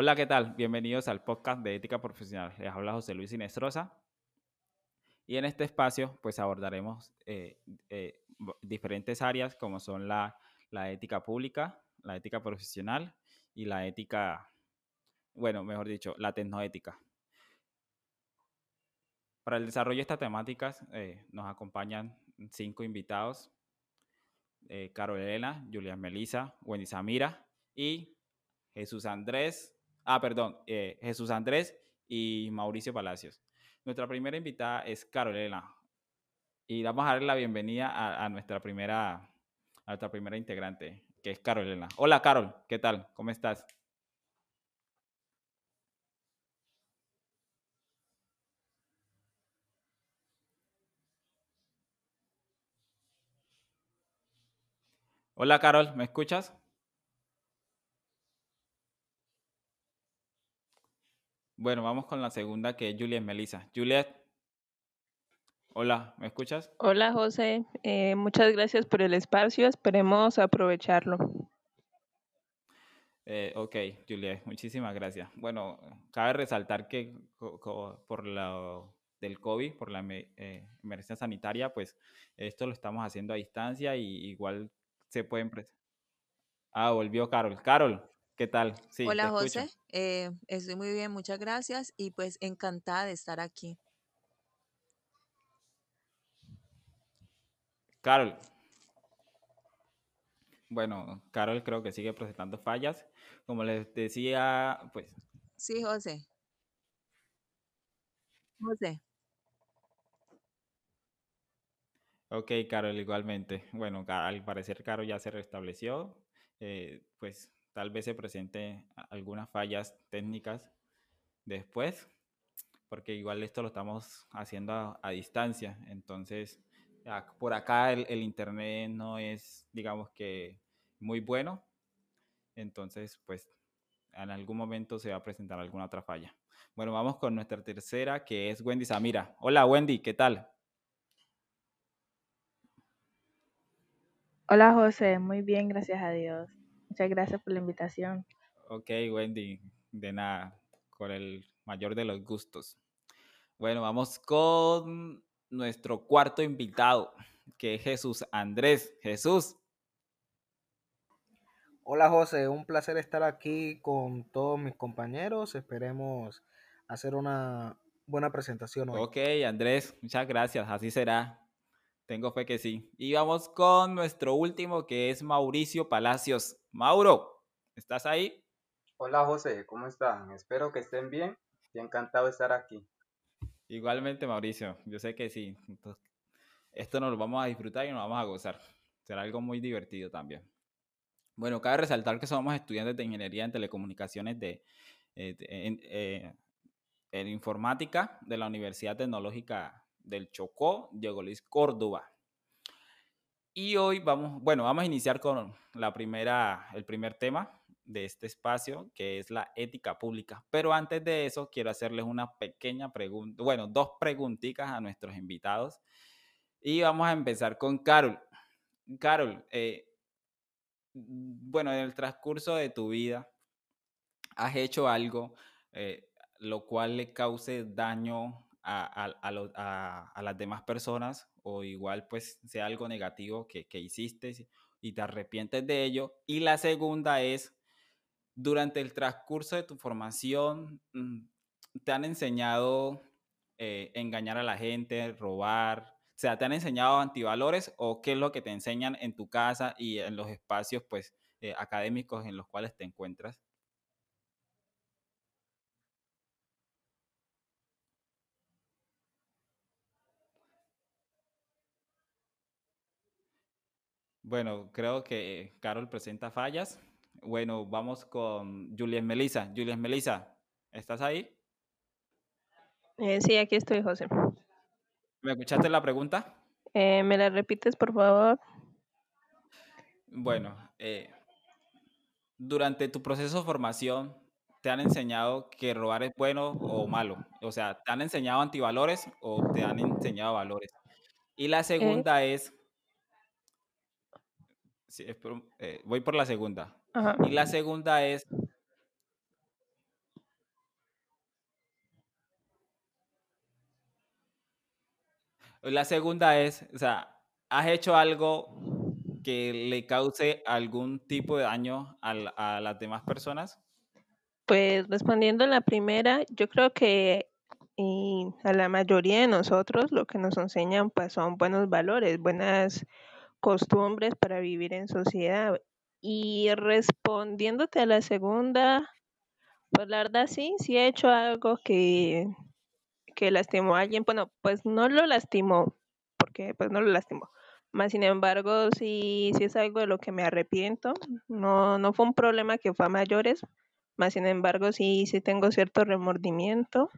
Hola, ¿qué tal? Bienvenidos al podcast de Ética Profesional. Les habla José Luis Inestrosa. Y en este espacio, pues abordaremos eh, eh, diferentes áreas como son la, ética pública, la ética profesional y la ética, bueno, mejor dicho, la tecnoética. Para el desarrollo de estas temáticas eh, nos acompañan cinco invitados. Eh, Carol Elena, Julián Melisa, Wendy Samira y Jesús Andrés, ah, perdón, eh, Jesús Andrés y Mauricio Palacios. Nuestra primera invitada es Carol Elena y vamos a darle la bienvenida a, a, nuestra primera, a nuestra primera integrante, que es Carol Elena. Hola Carol, ¿qué tal? ¿Cómo estás? Hola Carol, ¿me escuchas? Bueno, vamos con la segunda que es Juliet Melissa. Juliet, hola, ¿me escuchas? Hola José, eh, muchas gracias por el espacio, esperemos aprovecharlo. Eh, ok, Juliet, muchísimas gracias. Bueno, cabe resaltar que por lo del COVID, por la eh, emergencia sanitaria, pues esto lo estamos haciendo a distancia y igual se pueden... Ah, volvió Carol. Carol, ¿qué tal? Sí, Hola José, eh, estoy muy bien, muchas gracias y pues encantada de estar aquí. Carol. Bueno, Carol creo que sigue presentando fallas. Como les decía, pues... Sí, José. José. Ok, Carol, igualmente. Bueno, al parecer Carol ya se restableció. Eh, pues tal vez se presente algunas fallas técnicas después, porque igual esto lo estamos haciendo a, distancia. Entonces, por acá el, internet no es, digamos que, muy bueno. Entonces, pues en algún momento se va a presentar alguna otra falla. Bueno, vamos con nuestra tercera, que es Wendy Samira. Hola, Wendy, ¿qué tal? Hola José, muy bien, gracias a Dios. Muchas gracias por la invitación. Ok, Wendy, de nada, con el mayor de los gustos. Bueno, vamos con nuestro cuarto invitado, que es Jesús Andrés. Jesús. Hola José, un placer estar aquí con todos mis compañeros. Esperemos hacer una buena presentación hoy. Ok, Andrés, muchas gracias, así será. Tengo fe que sí. Y vamos con nuestro último, que es Mauricio Palacios. Mauro, ¿estás ahí? Hola José, ¿cómo están? Espero que estén bien y encantado de estar aquí. Igualmente, Mauricio, yo sé que sí. esto nos lo vamos a disfrutar y nos vamos a gozar. Será algo muy divertido también. Bueno, cabe resaltar que somos estudiantes de Ingeniería en Telecomunicaciones de, eh, en, eh, en Informática de la Universidad Tecnológica del Chocó, Diego Luis Córdoba. Y hoy vamos, bueno, vamos a iniciar con la primera, el primer tema de este espacio, que es la ética pública. Pero antes de eso, quiero hacerles una pequeña pregunta, bueno, dos preguntitas a nuestros invitados. Y vamos a empezar con Carol. Carol, eh, bueno, en el transcurso de tu vida, ¿has hecho algo eh, lo cual le cause daño a, las demás personas o igual pues sea algo negativo que, hiciste y te arrepientes de ello. Y la segunda es, durante el transcurso de tu formación, mm, ¿te han enseñado eh, engañar a la gente, robar? O sea, ¿te han enseñado antivalores o qué es lo que te enseñan en tu casa y en los espacios pues eh, académicos en los cuales te encuentras? Bueno, creo que Carol presenta fallas. Bueno, vamos con Julián Melisa. Julián Melisa, ¿estás ahí? Eh, sí, aquí estoy, José. ¿Me escuchaste la pregunta? Eh, ¿Me la repites, por favor? Bueno, eh, durante tu proceso de formación, ¿te han enseñado que robar es bueno o malo? O sea, ¿te han enseñado antivalores o te han enseñado valores? Y la segunda es, Sí, eh, voy por la segunda. Y la segunda es... La segunda es, o sea, ¿has hecho algo que le cause algún tipo de daño a, las demás personas? Pues respondiendo a la primera, yo creo que a la mayoría de nosotros lo que nos enseñan pues son buenos valores, buenas costumbres para vivir en sociedad. Y respondiéndote a la segunda, pues la verdad sí, sí he hecho algo que, que lastimó a alguien. Bueno, pues no lo lastimó, porque pues no lo lastimó. Más sin embargo, sí, sí es algo de lo que me arrepiento. No, no fue un problema que fue a mayores, más sin embargo, sí, sí tengo cierto remordimiento.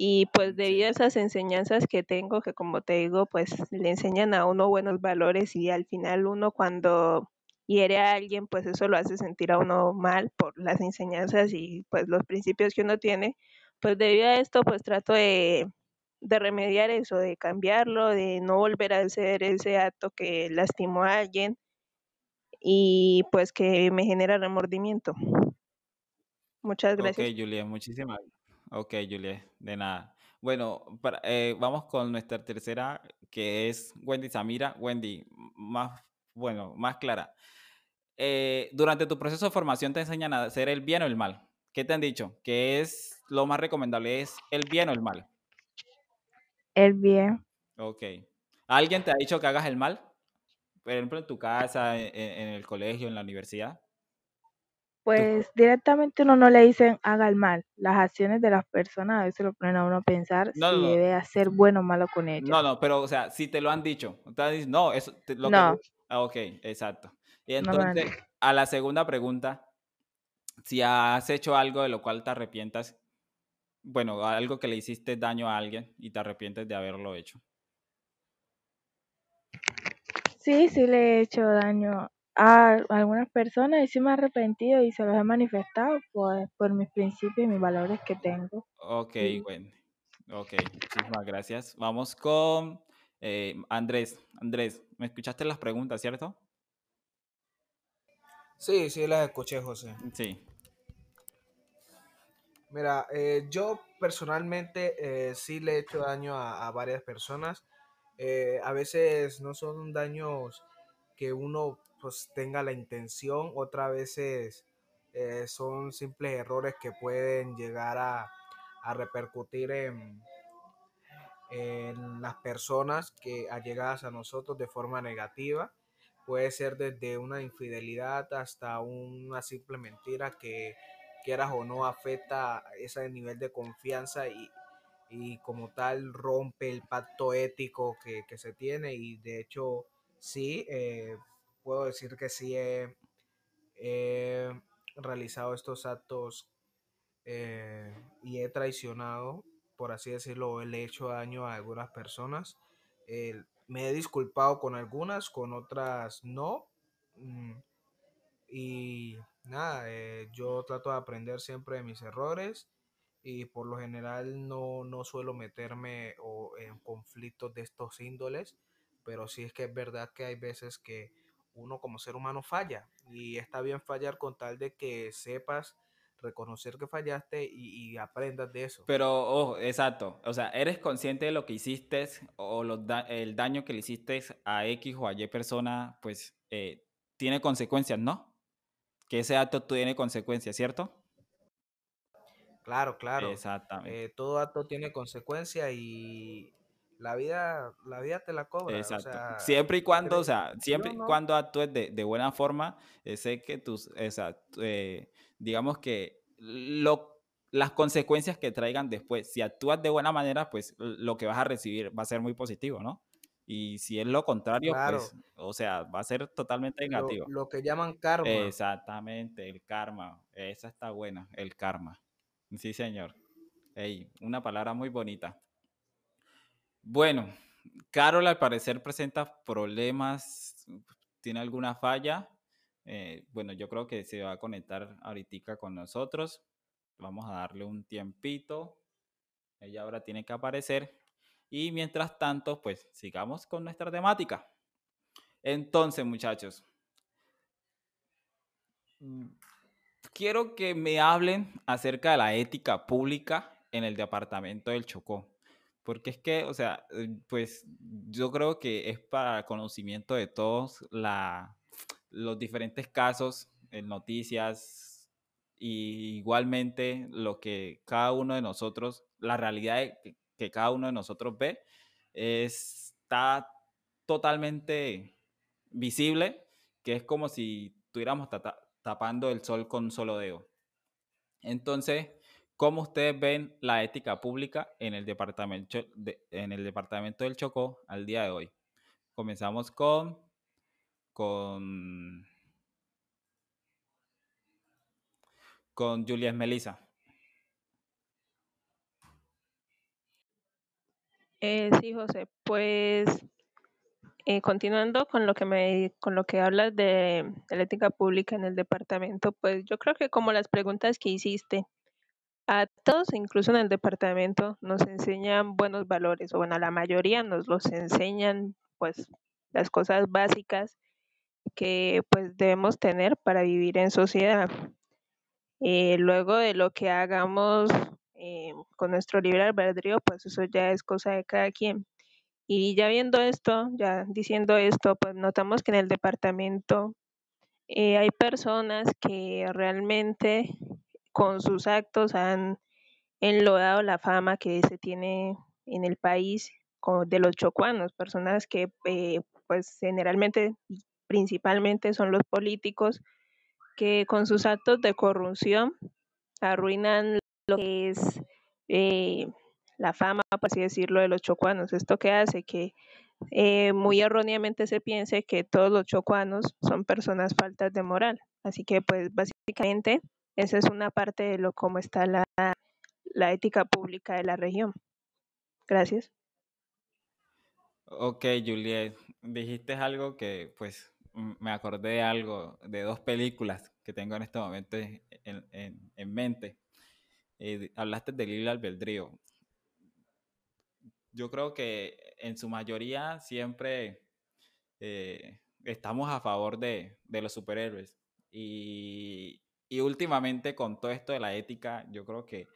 Y pues debido a esas enseñanzas que tengo, que como te digo, pues le enseñan a uno buenos valores y al final uno cuando hiere a alguien, pues eso lo hace sentir a uno mal por las enseñanzas y pues los principios que uno tiene. Pues debido a esto, pues trato de, de remediar eso, de cambiarlo, de no volver a hacer ese acto que lastimó a alguien y pues que me genera remordimiento. Muchas Ok, gracias. Juliet, muchísimas. Ok, Juliet, de nada. Bueno, para- eh, vamos con nuestra tercera, que es Wendy Samira. Wendy, más, bueno, más clara. Eh, durante tu proceso de formación te enseñan a hacer el bien o el mal. ¿Qué te han dicho? ¿Qué es lo más recomendable? ¿Es el bien o el mal? El bien. Ok. ¿Alguien te ha dicho que hagas el mal? Por ejemplo, en tu casa, en, en el colegio, en la universidad. Pues directamente uno no le dicen haga el mal. Las acciones de las personas a veces lo ponen a uno a pensar No, si no, debe hacer bueno o malo con ellas. No, no, pero, o sea, si te lo han dicho. Dicho, no, eso, te- lo que No. Ah, ok, exacto. Y entonces, a la segunda pregunta, si has hecho algo de lo cual te arrepientas, bueno, algo que le hiciste daño a alguien y te arrepientes de haberlo hecho. Sí, sí le he hecho daño a algunas personas y sí me he arrepentido y se los he manifestado pues, por mis principios y mis valores que tengo. Ok, Sí. bueno. Ok, muchísimas gracias. Vamos con eh, Andrés. Andrés, ¿me escuchaste las preguntas, cierto? Sí, sí, las escuché, José. Sí. Mira, eh, yo personalmente eh, sí le he hecho daño a, a varias personas. Eh, a veces no son daños que uno pues tenga la intención, otras veces eh, son simples errores que pueden llegar a, a repercutir en, en las personas que allegadas a nosotros de forma negativa. Puede ser desde una infidelidad hasta una simple mentira que quieras o no afecta ese nivel de confianza y, y como tal rompe el pacto ético que, que se tiene y de hecho sí, eh, puedo decir que sí he, realizado estos actos eh, y he traicionado, por así decirlo, le he hecho daño a algunas personas. Me he disculpado con algunas, con otras no. Mm, y nada, eh, yo trato de aprender siempre de mis errores y por lo general no, no suelo meterme o en conflictos de estos índoles, pero sí es que es verdad que hay veces que uno como ser humano falla y está bien fallar con tal de que sepas reconocer que fallaste y, y aprendas de eso. Pero, ojo, exacto. O sea, eres consciente de lo que hiciste o los da- el daño que le hiciste a X o a Y persona, pues eh, tiene consecuencias, ¿no? Que ese acto tiene consecuencias, ¿cierto? Claro, claro. Exactamente. Eh, todo acto tiene consecuencia y la vida, la vida te la cobra. O Exacto. sea, siempre y cuando, o sea, siempre y no- cuando actúes de, de buena forma, eh, sé que tus, exacto, eh, digamos que lo, las consecuencias que traigan después, si actúas de buena manera, pues lo que vas a recibir va a ser muy positivo, ¿no? Y si es lo contrario, Claro. pues, o sea, va a ser totalmente lo, negativo. lo que llaman karma. Exactamente, el karma. Esa está buena, el karma. Sí, señor. Ey, una palabra muy bonita. Bueno, Carol al parecer presenta problemas, tiene alguna falla. Eh, bueno, yo creo que se va a conectar ahorita con nosotros. Vamos a darle un tiempito. Ella ahora tiene que aparecer. Y mientras tanto, pues sigamos con nuestra temática. Entonces, muchachos, mm, quiero que me hablen acerca de la ética pública en el departamento del Chocó. Porque es que, o sea, eh, pues yo creo que es para conocimiento de todos la, los diferentes casos en noticias y igualmente lo que cada uno de nosotros, la realidad que, cada uno de nosotros ve, está totalmente visible, que es como si estuviéramos tapando el sol con un solo dedo. Entonces, ¿cómo ustedes ven la ética pública en el departamento, en el departamento del Chocó al día de hoy? Comenzamos con, con, con Melisa. Eh, sí, José, pues eh, continuando con lo que me con lo que hablas de, de, la ética pública en el departamento, pues yo creo que como las preguntas que hiciste, a todos, incluso en el departamento, nos enseñan buenos valores, o bueno, a la mayoría nos los enseñan pues las cosas básicas que pues debemos tener para vivir en sociedad. Eh, luego de lo que hagamos eh, con nuestro libre albedrío, pues eso ya es cosa de cada quien. Y ya viendo esto, ya diciendo esto, pues notamos que en el departamento eh, hay personas que realmente con sus actos han enlodado la fama que se tiene en el país de los chocuanos, personas que eh, pues generalmente principalmente son los políticos que con sus actos de corrupción arruinan lo que es eh, la fama, por así decirlo, de los chocuanos. Esto que hace que eh, muy erróneamente se piense que todos los chocuanos son personas faltas de moral. Así que, pues, básicamente, esa es una parte de lo cómo está la, la ética pública de la región. Gracias. Ok, Juliet, dijiste algo que, pues, me acordé de algo, de dos películas que tengo en este momento en, en, en mente. Eh, hablaste del libre albedrío yo creo que en su mayoría siempre eh, estamos a favor de, de los superhéroes. Y, y, últimamente con todo esto de la ética, yo creo que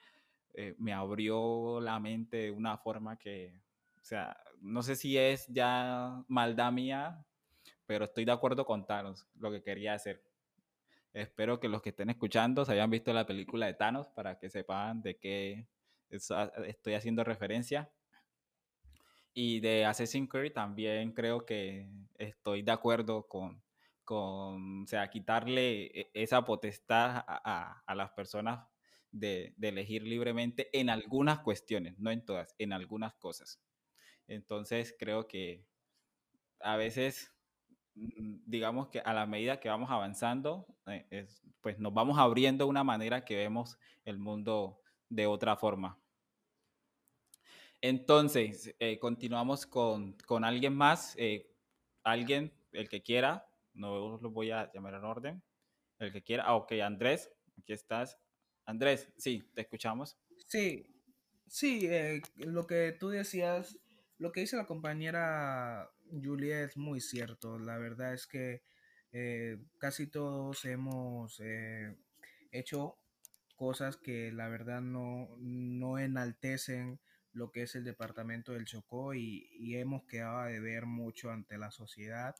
eh, me abrió la mente de una forma que, o sea, no sé si es ya maldad mía, pero estoy de acuerdo con Thanos, lo que quería hacer. Espero que los que estén escuchando se hayan visto la película de Thanos para que sepan de qué estoy haciendo referencia. Y de Assassin's Creed también creo que estoy de acuerdo con, con o sea, quitarle e, esa potestad a, a, las personas de, de, elegir libremente en algunas cuestiones, no en todas, en algunas cosas. Entonces creo que a veces, mm, digamos que a la medida que vamos avanzando, eh, es, pues nos vamos abriendo una manera que vemos el mundo de otra forma. Entonces, eh, continuamos con, con, alguien más. Eh, alguien, el que quiera, no lo voy a llamar en orden. El que quiera. Ah, ok, Andrés, aquí estás. Andrés, sí, te escuchamos. Sí, sí, eh, lo que tú decías, lo que dice la compañera Julia es muy cierto. La verdad es que eh, casi todos hemos eh, hecho cosas que la verdad no, no enaltecen lo que es el departamento del Chocó y, hemos quedado de ver mucho ante la sociedad.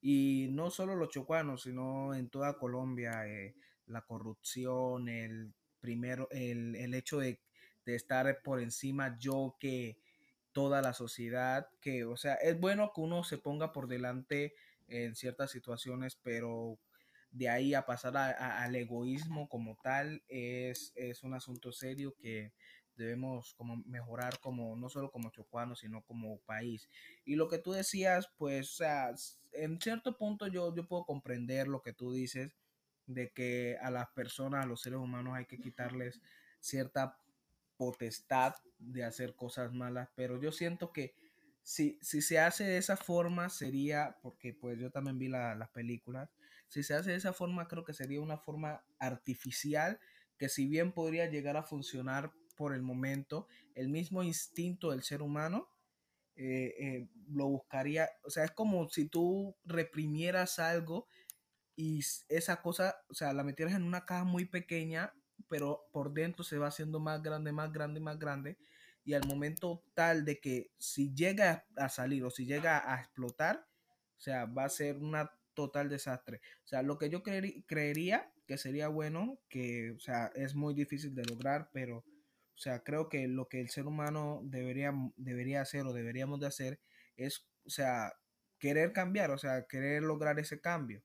Y no solo los chocuanos, sino en toda Colombia, eh, la corrupción, el, primero, el, el hecho de, de, estar por encima yo que toda la sociedad, que, o sea, es bueno que uno se ponga por delante en ciertas situaciones, pero de ahí a pasar al egoísmo como tal es, es un asunto serio que debemos como mejorar como no solo como chocuano sino como país. Y lo que tú decías pues o sea en cierto punto yo, yo puedo comprender lo que tú dices de que a las personas a los seres humanos hay que quitarles cierta potestad de hacer cosas malas pero yo siento que si, si se hace de esa forma sería porque pues yo también vi la, las películas si se hace de esa forma creo que sería una forma artificial que si bien podría llegar a funcionar por el momento, el mismo instinto del ser humano eh, eh, lo buscaría, o sea, es como si tú reprimieras algo y esa cosa, o sea, la metieras en una caja muy pequeña, pero por dentro se va haciendo más grande, más grande, más grande, y al momento tal de que si llega a salir o si llega a explotar, o sea, va a ser una total desastre. O sea, lo que yo creería que sería bueno, que, o sea, es muy difícil de lograr, pero, o sea, creo que lo que el ser humano debería, debería hacer o deberíamos de hacer es, o sea, querer cambiar, o sea, querer lograr ese cambio.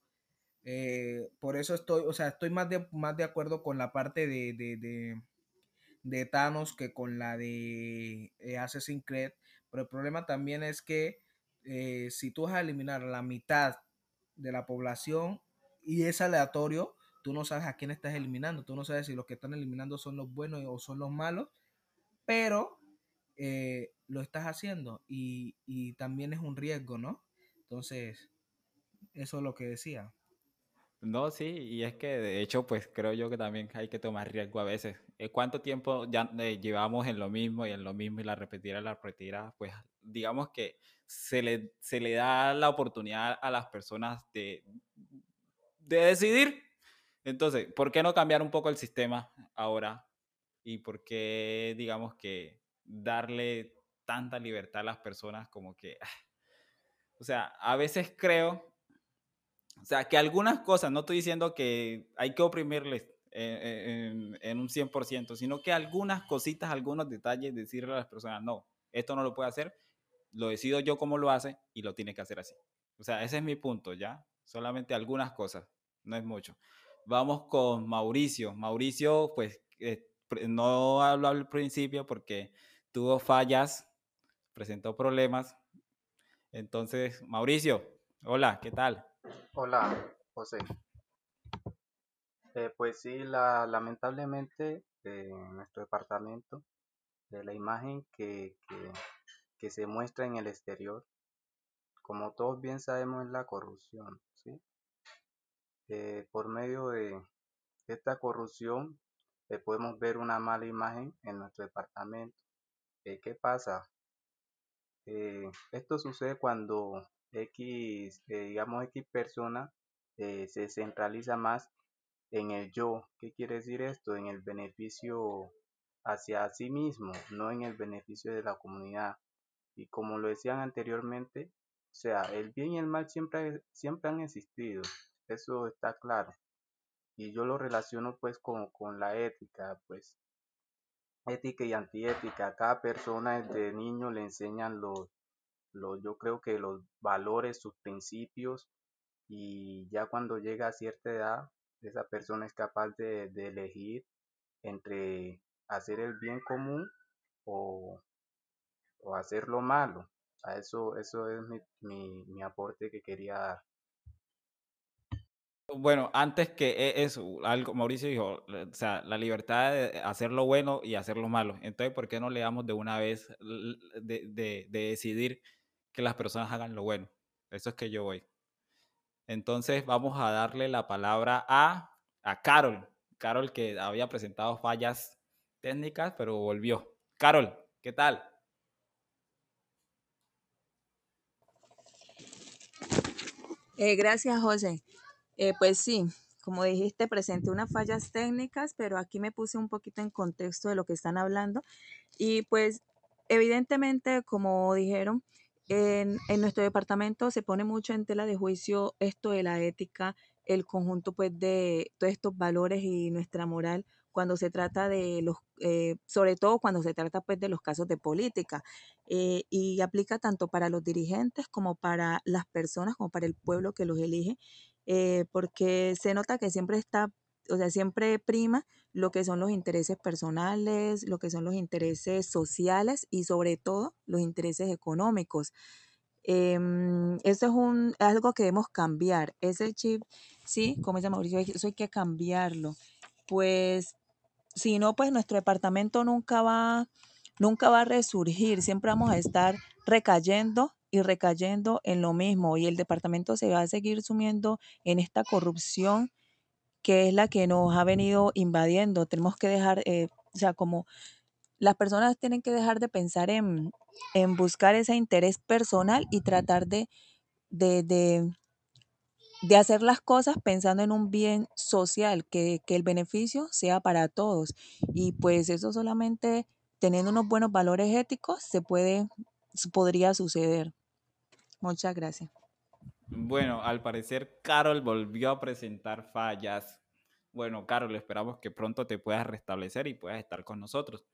Eh, por eso estoy, o sea, estoy más de, más de acuerdo con la parte de, de, de, Thanos que con la de eh, Assassin's Creed. Pero el problema también es que eh, si tú vas a eliminar la mitad de la población y es aleatorio, tú no sabes a quién estás eliminando. Tú no sabes si los que están eliminando son los buenos o son los malos. Pero lo estás haciendo y, y también es un riesgo, ¿no? Entonces, eso es lo que decía. No, sí, y es que de hecho, pues creo yo que también hay que tomar riesgo a veces. Eh, ¿Cuánto tiempo ya eh, llevamos en lo mismo y en lo mismo y la repetirá, la repetirá? Pues digamos que se le, se le da la oportunidad a las personas de, de decidir. Entonces, ¿por qué no cambiar un poco el sistema ahora? ¿Y por qué, digamos que, darle tanta libertad a las personas como que... Ah, o sea, a veces creo o sea, que algunas cosas, no estoy diciendo que hay que oprimirles en, en, un 100%, sino que algunas cositas, algunos detalles, decirle a las personas, no, esto no lo puede hacer, lo decido yo cómo lo hace y lo tiene que hacer así. O sea, ese es mi punto, ¿ya? Solamente algunas cosas, no es mucho. Vamos con Mauricio. Mauricio, pues, eh, no habló al principio porque tuvo fallas, presentó problemas. Entonces, Mauricio, hola, ¿qué tal? Hola, José. Eh, pues sí, la, lamentablemente eh, en nuestro departamento, de la imagen que, que, se muestra en el exterior, como todos bien sabemos, es la corrupción. Eh, por medio de esta corrupción podemos ver una mala imagen en nuestro departamento. ¿Qué pasa? esto sucede cuando X, eh, digamos X persona eh, se centraliza más en el yo. ¿Qué quiere decir esto? En el beneficio hacia sí mismo, no en el beneficio de la comunidad. Y como lo decían anteriormente, o sea, el bien y el mal siempre, siempre han existido, eso está claro. Y yo lo relaciono pues con, con la ética, pues ética y antiética. A cada persona desde niño le enseñan los, yo creo que los valores, sus principios y ya cuando llega a cierta edad, esa persona es capaz de, elegir entre hacer el bien común o, hacer lo malo. A eso, eso es mi, mi, aporte que quería dar. Bueno, antes que e, eso, algo, Mauricio dijo, o sea, la libertad de hacer lo bueno y hacer lo malo. Entonces, ¿por qué no le damos de una vez de, de, de decidir que las personas hagan lo bueno. Eso es que yo voy. Entonces vamos a darle la palabra a, a Carol. Carol que había presentado fallas técnicas, pero volvió. Carol, ¿qué tal? Eh, gracias, José. Eh, pues sí, como dijiste, presenté unas fallas técnicas, pero aquí me puse un poquito en contexto de lo que están hablando. Y pues, evidentemente, como dijeron, en, nuestro departamento se pone mucho en tela de juicio esto de la ética, el conjunto pues de todos estos valores y nuestra moral cuando se trata de los, eh, sobre todo cuando se trata pues de los casos de política eh, y aplica tanto para los dirigentes como para las personas, como para el pueblo que los elige, eh, porque se nota que siempre está o sea, siempre prima lo que son los intereses personales, lo que son los intereses sociales y sobre todo los intereses económicos. Em, eso es un, algo que debemos cambiar. Ese chip, sí, como dice Mauricio, eso hay que cambiarlo. Pues, si no, pues nuestro departamento nunca va, nunca va a resurgir. Siempre vamos a estar recayendo y recayendo en lo mismo y el departamento se va a seguir sumiendo en esta corrupción que es la que nos ha venido invadiendo. Tenemos que dejar, eh, o sea, como las personas tienen que dejar de pensar en, buscar ese interés personal y tratar de, de, de, hacer las cosas pensando en un bien social, que, que, el beneficio sea para todos. Y pues eso solamente teniendo unos buenos valores éticos, se puede, podría suceder. Muchas gracias. Bueno, al parecer Carol volvió a presentar fallas. Bueno, Carol, esperamos que pronto te puedas restablecer y puedas estar con nosotros.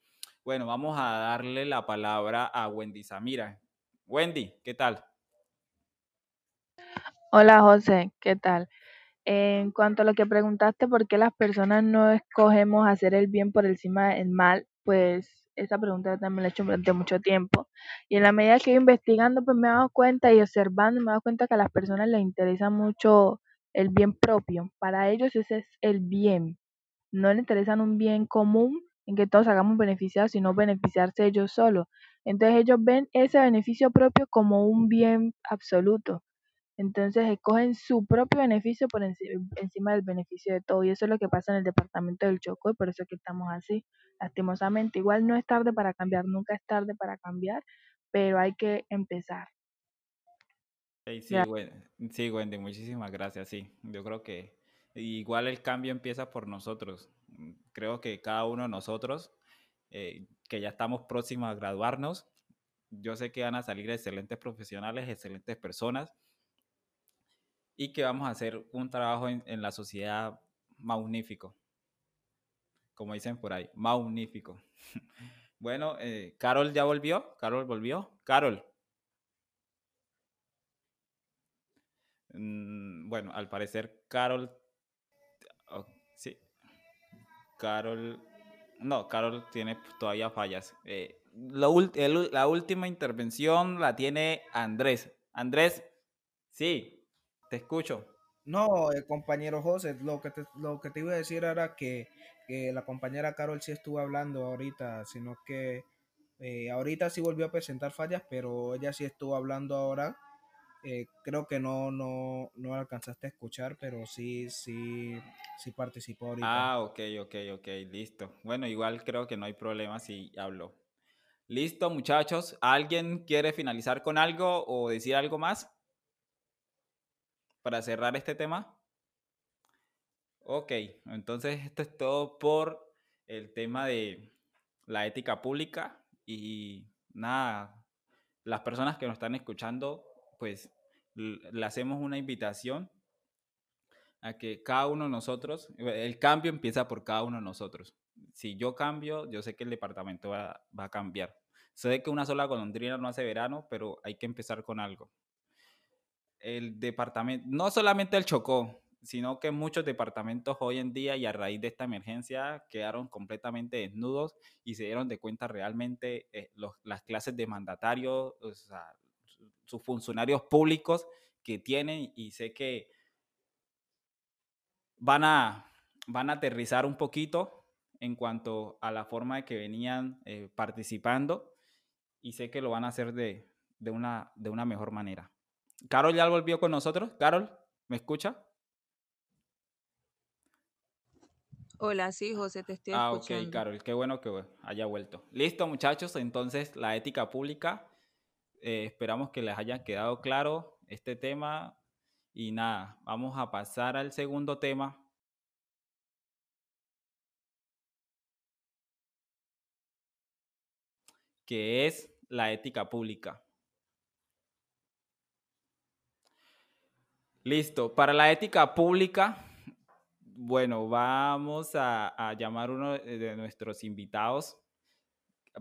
Bueno, vamos a darle la palabra a Wendy Samira. Wendy, ¿qué tal? Hola José, ¿qué tal? En cuanto a lo que preguntaste, ¿por qué las personas no escogemos hacer el bien por encima del mal? Pues esa pregunta también la he hecho durante mucho tiempo. Y en la medida que investigando, pues me he dado cuenta y observando, me he dado cuenta que a las personas les interesa mucho el bien propio. Para ellos ese es el bien. No les interesan un bien común en que todos hagamos beneficiados, sino beneficiarse ellos solos. Entonces ellos ven ese beneficio propio como un bien absoluto. Entonces escogen su propio beneficio por encima del beneficio de todo. Y eso es lo que pasa en el departamento del Chocó y por eso es que estamos así, lastimosamente. Igual no es tarde para cambiar, nunca es tarde para cambiar, pero hay que empezar. sí, sí, Wendy, muchísimas gracias. Sí, yo creo que igual el cambio empieza por nosotros. Creo que cada uno de nosotros, eh, que ya estamos próximos a graduarnos, yo sé que van a salir excelentes profesionales, excelentes personas y que vamos a hacer un trabajo en, la sociedad magnífico. Como dicen por ahí, magnífico. bueno, eh, Carol ya volvió. Carol volvió. Carol. Mm, bueno, al parecer Carol. Oh, sí. Carol. No, Carol tiene todavía fallas. Eh, la, la última intervención la tiene Andrés. Andrés, sí, te escucho. No, eh, compañero José, lo que, te, lo que te iba a decir era que, la compañera Carol sí estuvo hablando ahorita, sino que eh, ahorita sí volvió a presentar fallas, pero ella sí estuvo hablando ahora. Eh, creo que no, no, no alcanzaste a escuchar, pero sí, sí, sí participó ahorita. Ah, ok, ok, ok, listo. Bueno, igual creo que no hay problema si hablo. Listo, muchachos. ¿Alguien quiere finalizar con algo o decir algo más? Para cerrar este tema? Ok, entonces esto es todo por el tema de la ética pública y nada, las personas que nos están escuchando, pues le hacemos una invitación a que cada uno de nosotros, el cambio empieza por cada uno de nosotros. Si yo cambio, yo sé que el departamento va, va a cambiar. Sé que una sola golondrina no hace verano, pero hay que empezar con algo el departamento, no solamente el Chocó, sino que muchos departamentos hoy en día y a raíz de esta emergencia quedaron completamente desnudos y se dieron de cuenta realmente eh, las clases de mandatarios, sus funcionarios públicos que tienen y sé que van a, van a aterrizar un poquito en cuanto a la forma de que venían eh, participando y sé que lo van a hacer de, de, una, de una mejor manera. Carol ya volvió con nosotros. Carol, ¿me escucha? Hola, sí, José, te estoy ah, escuchando. Ah, ok, Carol, qué bueno que haya vuelto. Listo, muchachos, entonces la ética pública. Eh, esperamos que les haya quedado claro este tema. Y nada, vamos a pasar al segundo tema. que es la ética pública. Listo. Para la ética pública, bueno, vamos a, llamar uno de nuestros invitados.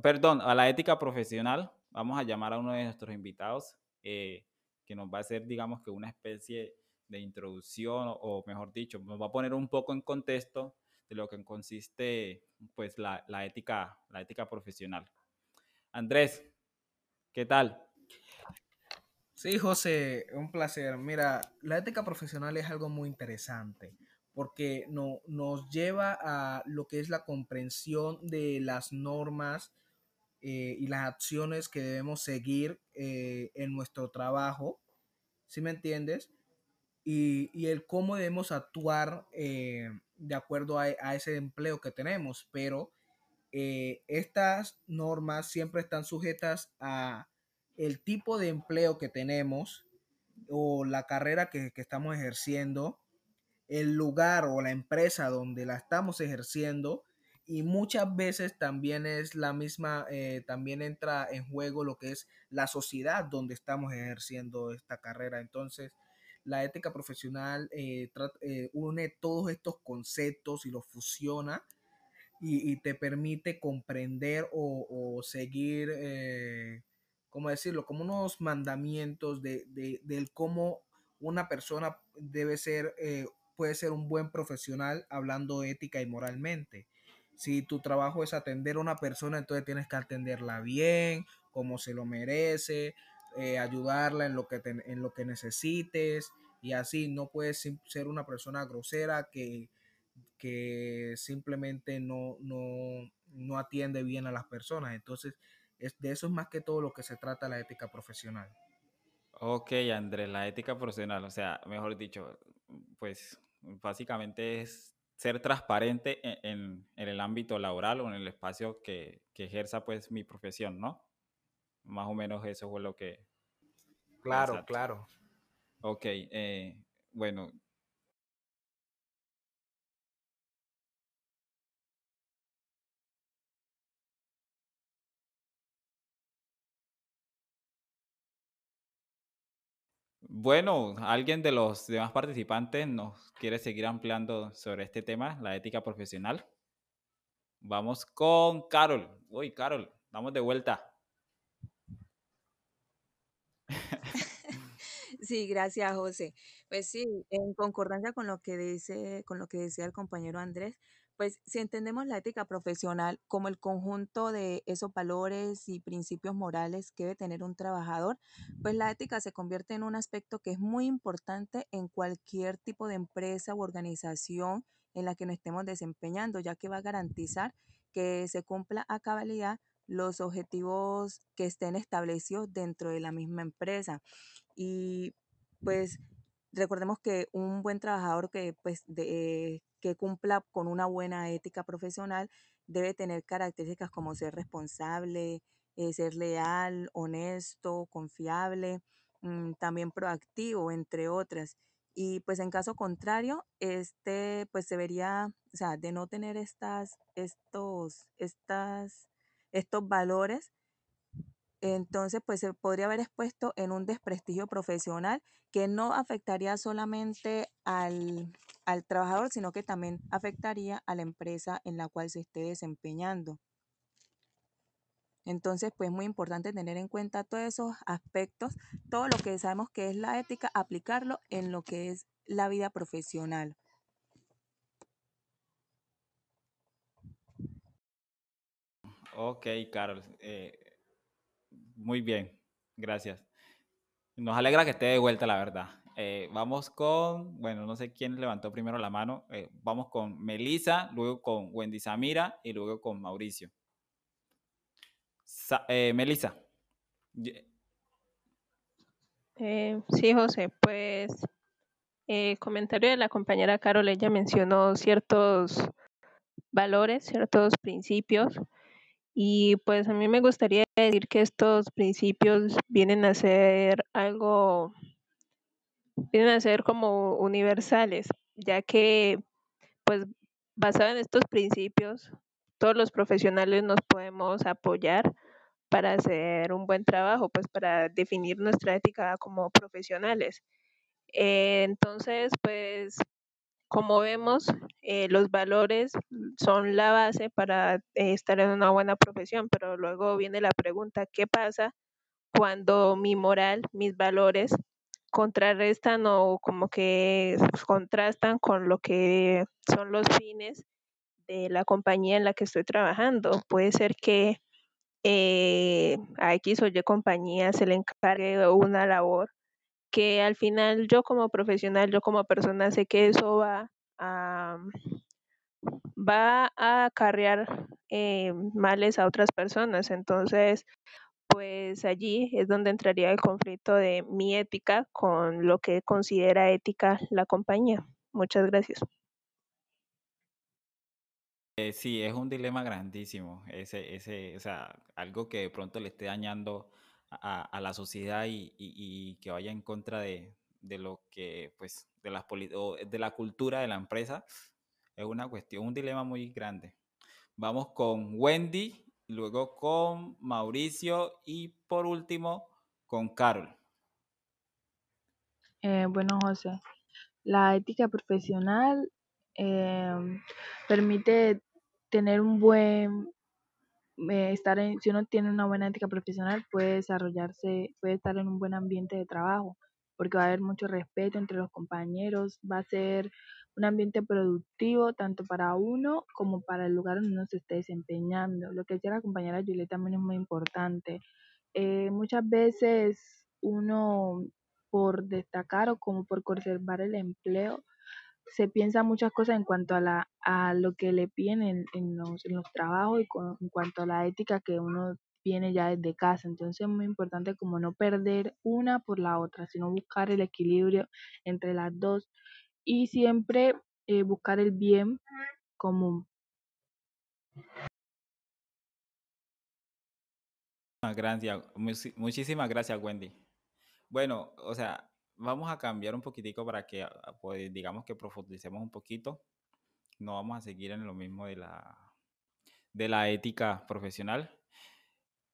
Perdón, a la ética profesional, vamos a llamar a uno de nuestros invitados eh, que nos va a hacer, digamos que una especie de introducción o, mejor dicho, nos va a poner un poco en contexto de lo que consiste pues la ética, la ética profesional. Andrés, ¿qué tal? Sí, José, un placer. Mira, la ética profesional es algo muy interesante porque no, nos lleva a lo que es la comprensión de las normas eh, y las acciones que debemos seguir eh, en nuestro trabajo, ¿sí me entiendes? Y, el cómo debemos actuar eh, de acuerdo a, a, ese empleo que tenemos, pero estas normas siempre están sujetas a el tipo de empleo que tenemos o la carrera que, estamos ejerciendo, el lugar o la empresa donde la estamos ejerciendo y muchas veces también es la misma, eh, también entra en juego lo que es la sociedad donde estamos ejerciendo esta carrera. Entonces, la ética profesional eh, eh, une todos estos conceptos y los fusiona y, te permite comprender o, seguir, ¿cómo decirlo? Como unos mandamientos de, de, del cómo una persona debe ser, puede ser un buen profesional hablando ética y moralmente. Si tu trabajo es atender a una persona, entonces tienes que atenderla bien, como se lo merece, eh, ayudarla en lo, que en lo que necesites y así. No puedes ser una persona grosera que, que simplemente no, no, no atiende bien a las personas. Entonces, es, de eso es más que todo lo que se trata la ética profesional. Ok, Andrés, la ética profesional, o sea, mejor dicho, pues básicamente es ser transparente e-, en, el ámbito laboral o en el espacio que, ejerza pues mi profesión, ¿no? Más o menos eso fue lo que... Claro, claro. Ok, eh, bueno, Bueno, ¿alguien de los demás participantes nos quiere seguir ampliando sobre este tema, la ética profesional? Vamos con Carol. Uy, Carol, vamos de vuelta. Sí, gracias, José. Pues sí, en concordancia con lo que dice, con lo que decía el compañero Andrés, pues si entendemos la ética profesional como el conjunto de esos valores y principios morales que debe tener un trabajador, pues la ética se convierte en un aspecto que es muy importante en cualquier tipo de empresa u organización en la que nos estemos desempeñando, ya que va a garantizar que se cumpla a cabalidad los objetivos que estén establecidos dentro de la misma empresa. Y pues recordemos que un buen trabajador que, pues, de, que cumpla con una buena ética profesional debe tener características como ser responsable, eh, ser leal, honesto, confiable, mm, también proactivo, entre otras. Y pues en caso contrario, este pues se vería, o sea, de no tener estas, estos, estas, estos valores, entonces pues se podría haber expuesto en un desprestigio profesional que no afectaría solamente al, al trabajador, sino que también afectaría a la empresa en la cual se esté desempeñando. Entonces, pues es muy importante tener en cuenta todos esos aspectos, todo lo que sabemos que es la ética, aplicarlo en lo que es la vida profesional. Ok, Carlos. Eh, muy bien, gracias. Nos alegra que esté de vuelta, la verdad. Eh, vamos con, bueno, no sé quién levantó primero la mano. Eh, vamos con Melissa, luego con Wendy Samira y luego con Mauricio. Eh, Melissa. sí, José, pues comentario de la compañera Carol, ella mencionó ciertos valores, ciertos principios y pues a mí me gustaría decir que estos principios vienen a ser algo, vienen a ser como universales, ya que pues basado en estos principios, todos los profesionales nos podemos apoyar para hacer un buen trabajo, pues para definir nuestra ética como profesionales. Entonces, pues como vemos, eh, los valores son la base para eh, estar en una buena profesión, pero luego viene la pregunta, ¿qué pasa cuando mi moral, mis valores contrarrestan o como que contrastan con lo que son los fines de la compañía en la que estoy trabajando? Puede ser que eh, a X o Y compañía se le encargue una labor que al final yo como profesional, yo como persona sé que eso va a, va a acarrear eh, males a otras personas. Entonces, pues allí es donde entraría el conflicto de mi ética con lo que considera ética la compañía. Muchas gracias. Eh, sí, es un dilema grandísimo, ese, ese, o sea, algo que de pronto le esté dañando a, la sociedad y, que vaya en contra de, lo que, pues, de, las de la cultura de la empresa, es una cuestión, un dilema muy grande. Vamos con Wendy, luego con Mauricio y por último con Carol. Eh, bueno, José, la ética profesional em, permite tener un buen, eh, estar en, si uno tiene una buena ética profesional, puede desarrollarse, puede estar en un buen ambiente de trabajo, porque va a haber mucho respeto entre los compañeros, va a ser un ambiente productivo tanto para uno como para el lugar donde uno se esté desempeñando. Lo que decía la compañera Juliet también es muy importante. Eh, muchas veces uno por destacar o como por conservar el empleo, se piensa muchas cosas en cuanto a, la, a lo que le piden en, los, en los trabajos y con, en cuanto a la ética que uno viene ya desde casa. Entonces es muy importante como no perder una por la otra, sino buscar el equilibrio entre las dos y siempre eh, buscar el bien común. Gracias, muchísimas gracias Wendy. Bueno, o sea, vamos a cambiar un poquitico para que, ah, pues, digamos que profundicemos un poquito. No vamos a seguir en lo mismo de la, de la ética profesional.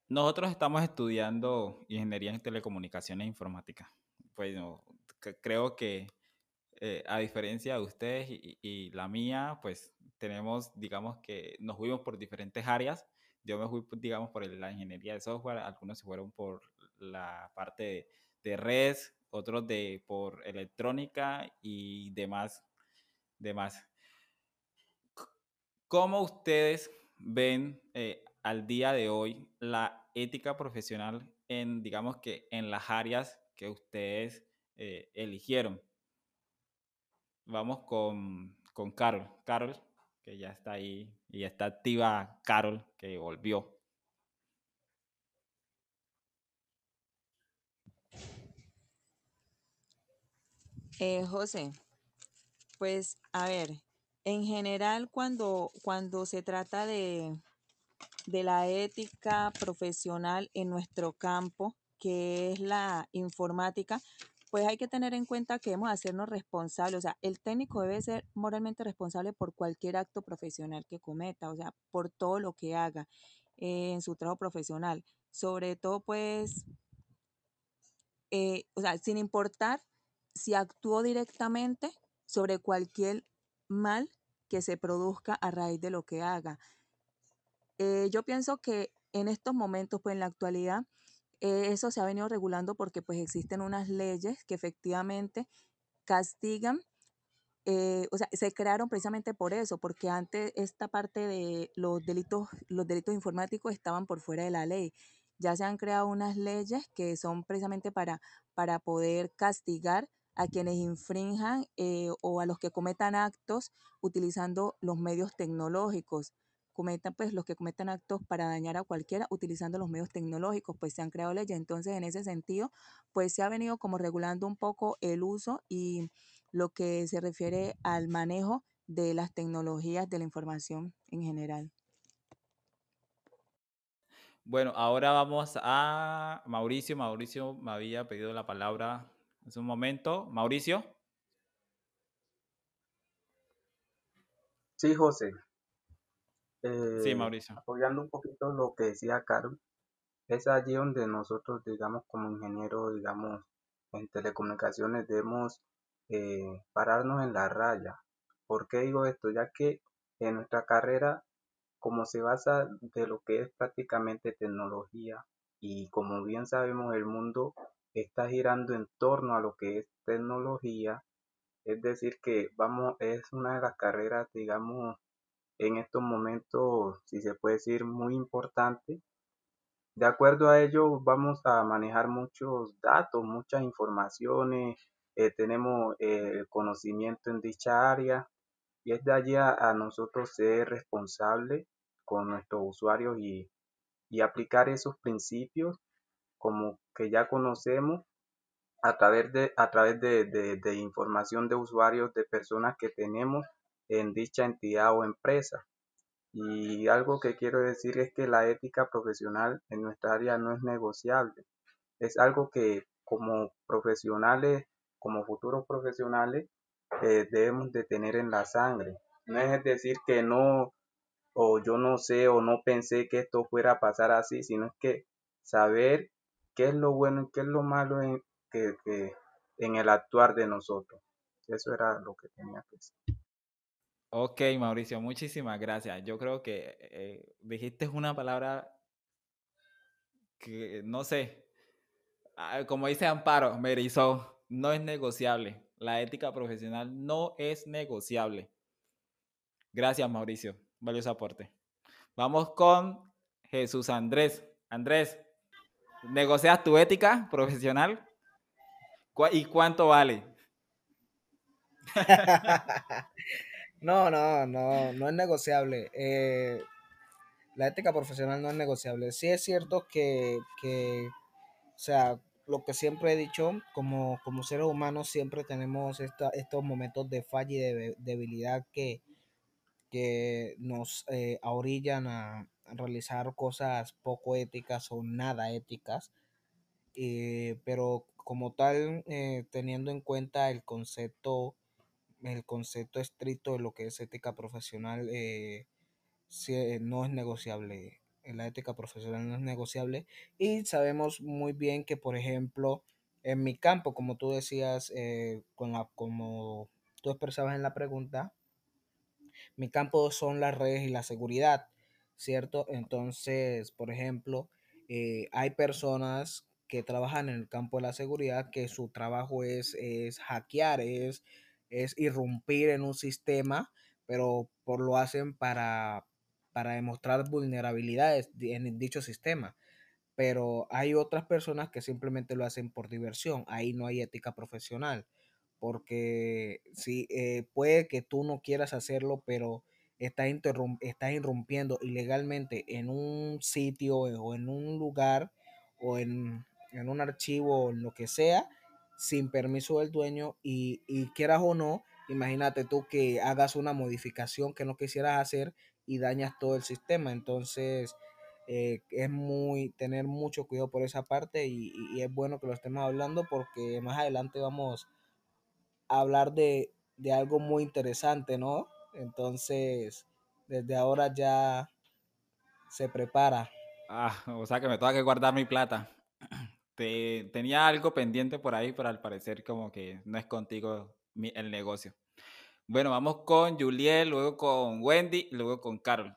Nosotros estamos estudiando ingeniería en telecomunicaciones e informática. Pues creo que eh, a diferencia de ustedes y, la mía, pues tenemos, digamos que nos fuimos por diferentes áreas. Yo me fui, digamos, por la ingeniería de software, algunos se fueron por la parte de de redes, otros de por electrónica y demás. demás. ¿Cómo ustedes ven eh, al día de hoy la ética profesional en, digamos que, en las áreas que ustedes eh, eligieron? Vamos con, con Carol. Carol, que ya está ahí y está activa Carol, que volvió. Eh, José, pues a ver, en general cuando, cuando se trata de, de la ética profesional en nuestro campo, que es la informática, pues hay que tener en cuenta que debemos hacernos responsables, o sea, el técnico debe ser moralmente responsable por cualquier acto profesional que cometa, o sea, por todo lo que haga en su trabajo profesional, sobre todo pues, eh, o sea, sin importar si actuó directamente sobre cualquier mal que se produzca a raíz de lo que haga. Eh, yo pienso que en estos momentos, pues en la actualidad, eh, eso se ha venido regulando porque pues existen unas leyes que efectivamente castigan, eh, o sea, se crearon precisamente por eso, porque antes esta parte de los delitos, los delitos informáticos estaban por fuera de la ley. Ya se han creado unas leyes que son precisamente para, para poder castigar a quienes infrinjan eh, o a los que cometan actos utilizando los medios tecnológicos. Cometan, pues, los que cometan actos para dañar a cualquiera utilizando los medios tecnológicos, pues se han creado leyes. Entonces, en ese sentido, pues se ha venido como regulando un poco el uso y lo que se refiere al manejo de las tecnologías de la información en general. Bueno, ahora vamos a Mauricio. Mauricio me había pedido la palabra es un momento. Mauricio. Sí, José. Sí, eh, Mauricio. Apoyando un poquito lo que decía Carol, es allí donde nosotros, digamos, como ingenieros, digamos, en telecomunicaciones, debemos eh, pararnos en la raya. ¿Por qué digo esto? Ya que en nuestra carrera, como se basa de lo que es prácticamente tecnología, y como bien sabemos, el mundo está girando en torno a lo que es tecnología. Es decir, que vamos, es una de las carreras, digamos, en estos momentos, si se puede decir, muy importante. De acuerdo a ello, vamos a manejar muchos datos, muchas informaciones, eh, tenemos eh, conocimiento en dicha área y es de allí a, nosotros ser responsables con nuestros usuarios y, y aplicar esos principios como que ya conocemos a través de, a través de, información de usuarios de personas que tenemos en dicha entidad o empresa. Y algo que quiero decir es que la ética profesional en nuestra área no es negociable. Es algo que como profesionales, como futuros profesionales, eh, debemos de tener en la sangre. No es decir que no, o yo no sé o no pensé que esto fuera a pasar así, sino es que saber qué es lo bueno y qué es lo malo en, que, en el actuar de nosotros. Eso era lo que tenía que decir. Ok, Mauricio, muchísimas gracias. Yo creo que eh, dijiste una palabra que, no sé, ah, como dice Amparo, me no es negociable. La ética profesional no es negociable. Gracias, Mauricio. Valioso aporte. Vamos con Jesús Andrés. Andrés, ¿negocias tu ética profesional? ¿Y cuánto vale? no, no, no, no es negociable. Eh, la ética profesional no es negociable. Sí es cierto que, que o sea, lo que siempre he dicho, como, como seres humanos siempre tenemos estos momentos de falla y de debilidad que, que nos eh, ahorillan a, realizar cosas poco éticas o nada éticas. Eh, pero como tal, eh, teniendo en cuenta el concepto, el concepto estricto de lo que es ética profesional, no es negociable la ética profesional no es negociable y sabemos muy bien que, por ejemplo, en mi campo, como tú decías, eh, con la, como tú expresabas en la pregunta, mi campo son las redes y la seguridad, ¿cierto? Entonces, por ejemplo, eh, hay personas que trabajan en el campo de la seguridad que su trabajo es, es hackear, es, es irrumpir en un sistema, pero por lo hacen para, para demostrar vulnerabilidades en dicho sistema. Pero hay otras personas que simplemente lo hacen por diversión. Ahí no hay ética profesional. Porque sí, eh, puede que tú no quieras hacerlo, pero estás, estás irrumpiendo ilegalmente en un sitio o en un lugar o en, en un archivo o en lo que sea, sin permiso del dueño y, y quieras o no, imagínate tú que hagas una modificación que no quisieras hacer y dañas todo el sistema. Entonces, eh, es muy tener mucho cuidado por esa parte y, es bueno que lo estemos hablando porque más adelante vamos a hablar de, de algo muy interesante, ¿no? Entonces, desde ahora ya se prepara. Ah, o sea que me tengo que guardar mi plata. Te, tenía algo pendiente por ahí, pero al parecer como que no es contigo el negocio. Bueno, vamos con Juliet, luego con Wendy, luego con Carol.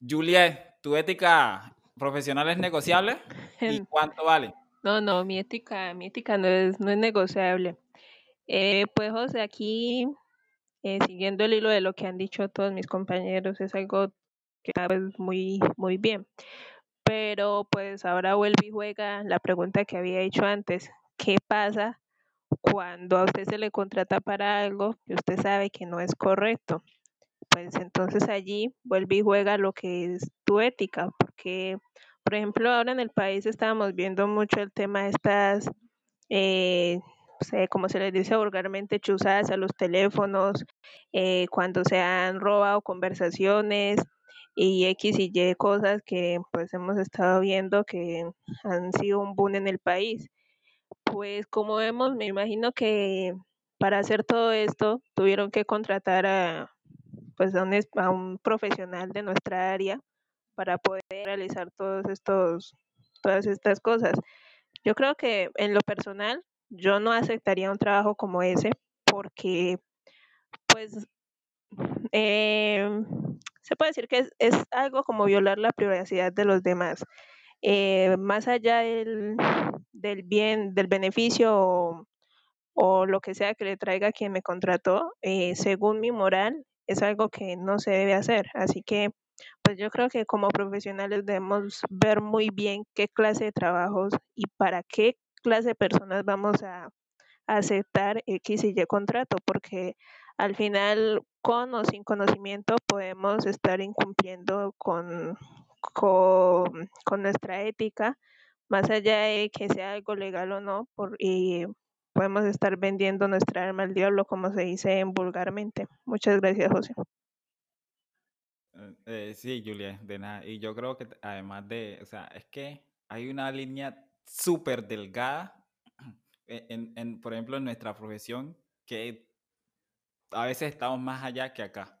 Juliet, ¿tu ética profesional es negociable? ¿Y cuánto vale? No, no, mi ética, mi ética no es, no es negociable. Eh, pues José, aquí, eh, siguiendo el hilo de lo que han dicho todos mis compañeros, es algo que es muy, muy bien. Pero pues ahora vuelve y juega la pregunta que había hecho antes. ¿Qué pasa cuando a usted se le contrata para algo que usted sabe que no es correcto, pues entonces allí vuelve y juega lo que es tu ética, porque, por ejemplo, ahora en el país estábamos viendo mucho el tema de estas, eh, como se les dice vulgarmente, chuzadas a los teléfonos, eh, cuando se han robado conversaciones y X y Y cosas que pues hemos estado viendo que han sido un boom en el país. Pues como vemos, me imagino que para hacer todo esto tuvieron que contratar a, pues a un, a un profesional de nuestra área para poder realizar todos estos, todas estas cosas. Yo creo que en lo personal yo no aceptaría un trabajo como ese porque pues eh, se puede decir que es, algo como violar la privacidad de los demás. Eh, más allá del, del bien, del beneficio o, lo que sea que le traiga quien me contrató, eh, según mi moral, es algo que no se debe hacer. Así que, pues yo creo que como profesionales debemos ver muy bien qué clase de trabajos y para qué clase de personas vamos a, aceptar X y Y contrato, porque al final, con o sin conocimiento, podemos estar incumpliendo con, con, con nuestra ética más allá de que sea algo legal o no, por, y podemos estar vendiendo nuestra alma al diablo, como se dice vulgarmente. Muchas gracias, José. Eh, eh, sí, Julia, de nada. Y yo creo que además de, o sea, es que hay una línea súper delgada, en, en, por ejemplo, en nuestra profesión, que a veces estamos más allá que acá.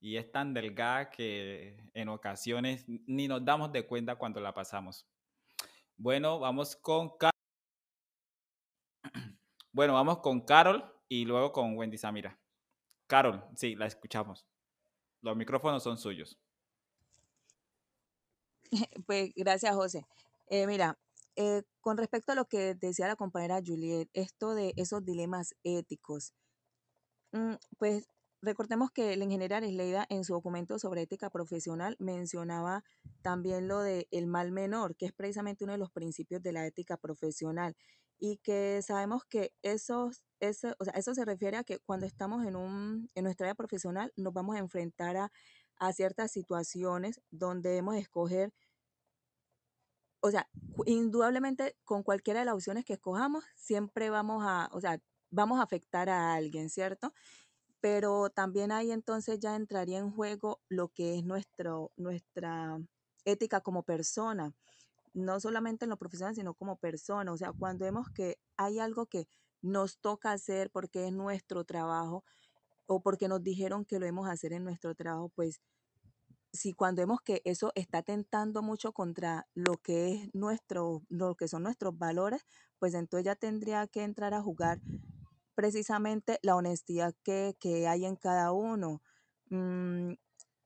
y es tan delgada que en ocasiones ni nos damos de cuenta cuando la pasamos. Bueno, vamos con Bueno, vamos con Carol y luego con Wendy Samira. Carol, sí, la escuchamos. Los micrófonos son suyos. Pues gracias, José. Eh, mira, eh, con respecto a lo que decía la compañera Juliet, esto de esos dilemas éticos, pues recordemos que la ingeniera Leida en su documento sobre ética profesional mencionaba también lo de el mal menor, que es precisamente uno de los principios de la ética profesional y que sabemos que esos, eso, o sea, eso se refiere a que cuando estamos en, un, en nuestra área profesional nos vamos a enfrentar a, a ciertas situaciones donde debemos escoger o sea, indudablemente con cualquiera de las opciones que escojamos, siempre vamos a, o sea, vamos a afectar a alguien, ¿cierto? Pero también ahí entonces ya entraría en juego lo que es nuestro, nuestra ética como persona, no solamente en lo profesional, sino como persona. O sea, cuando vemos que hay algo que nos toca hacer porque es nuestro trabajo o porque nos dijeron que lo hemos hacer en nuestro trabajo, pues si cuando vemos que eso está tentando mucho contra lo que es nuestro, lo que son nuestros valores, pues entonces ya tendría que entrar a jugar precisamente la honestidad que, hay en cada uno. Mm,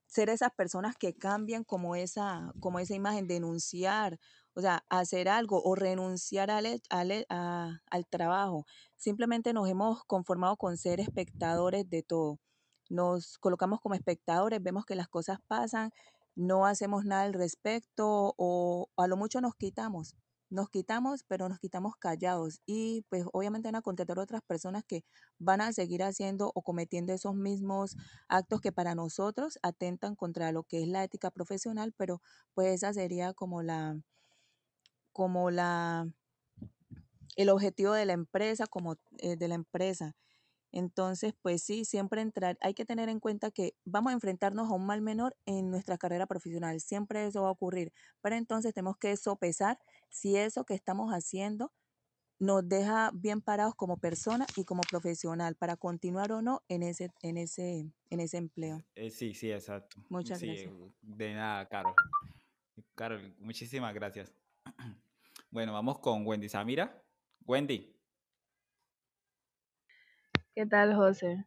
ser esas personas que cambian como esa, como esa imagen, denunciar, o sea, hacer algo o renunciar al, al, al trabajo. Simplemente nos hemos conformado con ser espectadores de todo nos colocamos como espectadores, vemos que las cosas pasan, no hacemos nada al respecto o a lo mucho nos quitamos. Nos quitamos, pero nos quitamos callados y pues obviamente van a contratar otras personas que van a seguir haciendo o cometiendo esos mismos actos que para nosotros atentan contra lo que es la ética profesional, pero pues esa sería como la como la el objetivo de la empresa, como eh, de la empresa. Entonces, pues sí, siempre entrar, hay que tener en cuenta que vamos a enfrentarnos a un mal menor en nuestra carrera profesional, siempre eso va a ocurrir, pero entonces tenemos que sopesar si eso que estamos haciendo nos deja bien parados como persona y como profesional para continuar o no en ese, en ese, en ese empleo. Eh, sí, sí, exacto. Muchas gracias. De nada, Carol. Carol, muchísimas gracias. Bueno, vamos con Wendy Samira. Wendy. ¿Qué tal, José?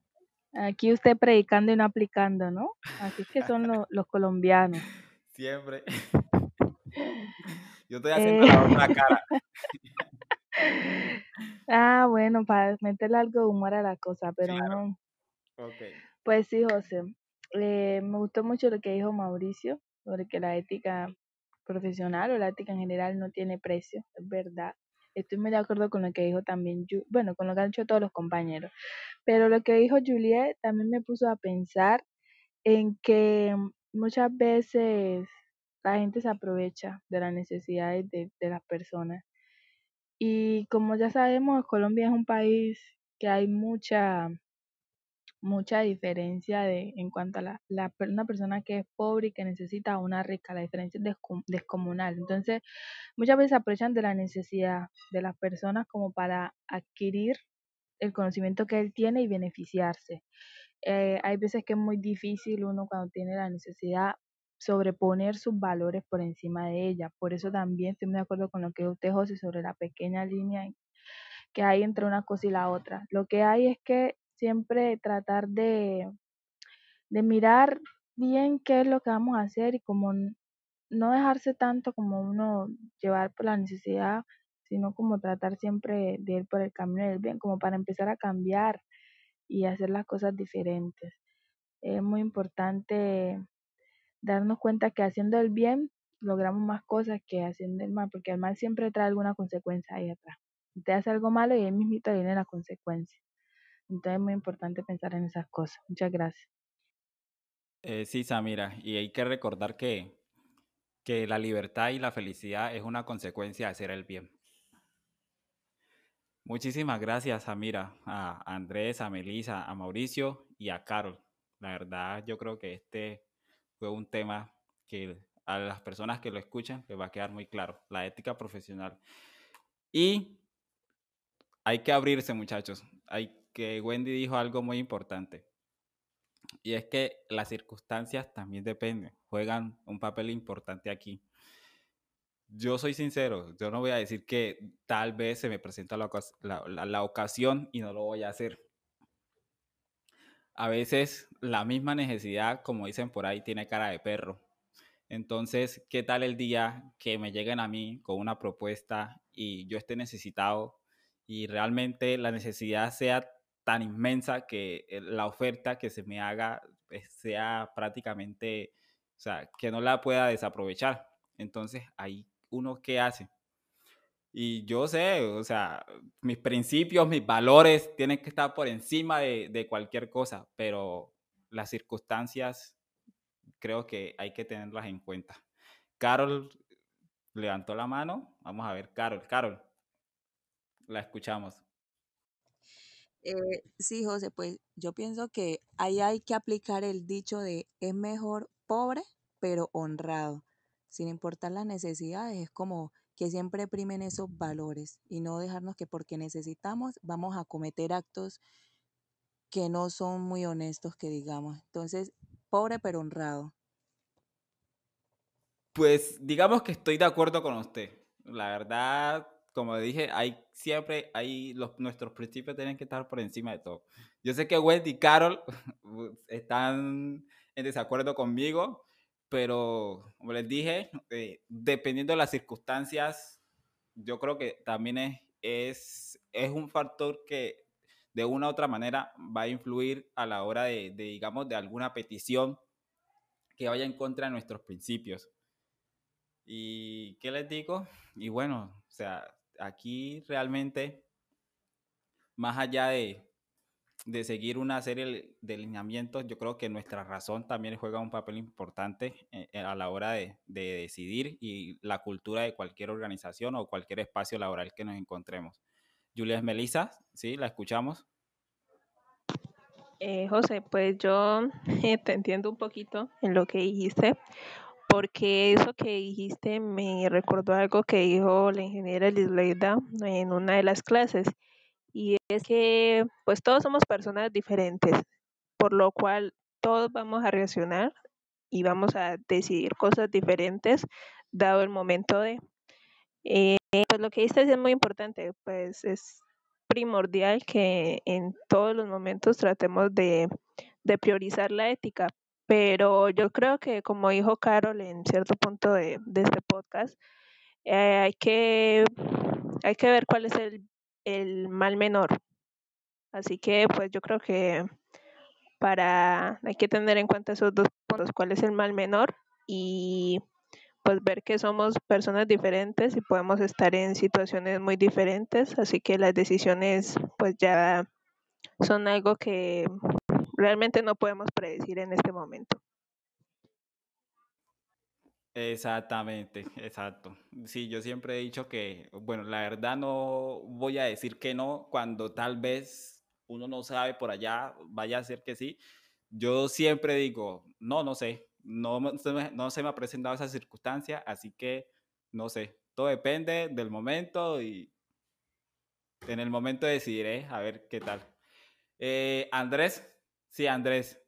Aquí usted predicando y no aplicando, ¿no? Así es que son los colombianos. Siempre. Yo estoy haciendo la otra eh. cara. ah, bueno, para meterle algo de humor a la cosa, pero no. Okay. Pues sí, José. Eh, me gustó mucho lo que dijo Mauricio sobre que la ética profesional o la ética en general no tiene precio, es verdad. Estoy muy de acuerdo con lo que dijo también, bueno, con lo que han dicho todos los compañeros. Pero lo que dijo Juliet también me puso a pensar en que muchas veces la gente se aprovecha de las necesidades de, de las personas. Y como ya sabemos, Colombia es un país que hay mucha mucha diferencia de en cuanto a la, la, una persona que es pobre y que necesita a una rica, la diferencia es descomunal. Entonces, muchas veces aprovechan de la necesidad de las personas como para adquirir el conocimiento que él tiene y beneficiarse. Eh, hay veces que es muy difícil uno cuando tiene la necesidad sobreponer sus valores por encima de ella. Por eso también estoy muy de acuerdo con lo que usted, José, sobre la pequeña línea que hay entre una cosa y la otra. Lo que hay es que siempre tratar de, de mirar bien qué es lo que vamos a hacer y como no dejarse tanto como uno llevar por la necesidad, sino como tratar siempre de ir por el camino del bien, como para empezar a cambiar y hacer las cosas diferentes. Es muy importante darnos cuenta que haciendo el bien logramos más cosas que haciendo el mal, porque el mal siempre trae alguna consecuencia ahí atrás. Usted hace algo malo y ahí mismito viene la consecuencia. Entonces es muy importante pensar en esas cosas. Muchas gracias. Eh, sí, Samira, y hay que recordar que, que la libertad y la felicidad es una consecuencia de hacer el bien. Muchísimas gracias, Samira, a Andrés, a Melisa, a Mauricio y a Carol. La verdad, yo creo que este fue un tema que a las personas que lo escuchan les va a quedar muy claro, la ética profesional. Y hay que abrirse, muchachos. Hay que Wendy dijo algo muy importante. Y es que las circunstancias también dependen, juegan un papel importante aquí. Yo soy sincero, yo no voy a decir que tal vez se me presenta la, la, la ocasión y no lo voy a hacer. A veces la misma necesidad, como dicen por ahí, tiene cara de perro. Entonces, ¿qué tal el día que me lleguen a mí con una propuesta y yo esté necesitado y realmente la necesidad sea tan inmensa que eh, la oferta que se me haga eh, sea prácticamente, o sea, que no la pueda desaprovechar. Entonces, ahí uno qué hace. Y yo sé, o sea, mis principios, mis valores tienen que estar por encima de, de cualquier cosa, pero las circunstancias creo que hay que tenerlas en cuenta. Carol levantó la mano. Vamos a ver, Carol, Carol, la escuchamos. Eh, sí, José, pues yo pienso que ahí hay que aplicar el dicho de es mejor pobre pero honrado, sin importar las necesidades, es como que siempre primen esos valores y no dejarnos que porque necesitamos vamos a cometer actos que no son muy honestos, que digamos. Entonces, pobre pero honrado. Pues digamos que estoy de acuerdo con usted. La verdad, como dije, hay siempre, hay los, nuestros principios tienen que estar por encima de todo. Yo sé que Wendy y Carol están en desacuerdo conmigo, pero como les dije, eh, dependiendo de las circunstancias, yo creo que también es, es, es, un factor que de una u otra manera va a influir a la hora de, de, digamos, de alguna petición que vaya en contra de nuestros principios. ¿Y qué les digo? Y bueno, o sea, aquí realmente, más allá de, de seguir una serie de lineamientos, yo creo que nuestra razón también juega un papel importante eh, a la hora de, de, decidir y la cultura de cualquier organización o cualquier espacio laboral que nos encontremos. Julia Melissa, ¿sí? ¿La escuchamos? Eh, José, pues yo te entiendo un poquito en lo que dijiste, porque eso que dijiste me recordó algo que dijo la ingeniera Lisleida en una de las clases, y es que pues todos somos personas diferentes, por lo cual todos vamos a reaccionar y vamos a decidir cosas diferentes dado el momento de... Eh, pues lo que dijiste es muy importante, pues es primordial que en todos los momentos tratemos de, de priorizar la ética, pero yo creo que como dijo Carol en cierto punto de, este podcast, eh, hay, que, hay que ver cuál es el, el mal menor. Así que pues yo creo que para hay que tener en cuenta esos dos puntos, cuál es el mal menor y pues ver que somos personas diferentes y podemos estar en situaciones muy diferentes, así que las decisiones pues ya son algo que realmente no podemos predecir en este momento. Exactamente, exacto. Sí, yo siempre he dicho que, bueno, la verdad no voy a decir que no cuando tal vez uno no sabe por allá, vaya a ser que sí. Yo siempre digo, no, no sé, no, no, se me, ha presentado esa circunstancia, así que no sé, todo depende del momento y en el momento decidiré a ver qué tal. Eh, Andrés, sí, Andrés.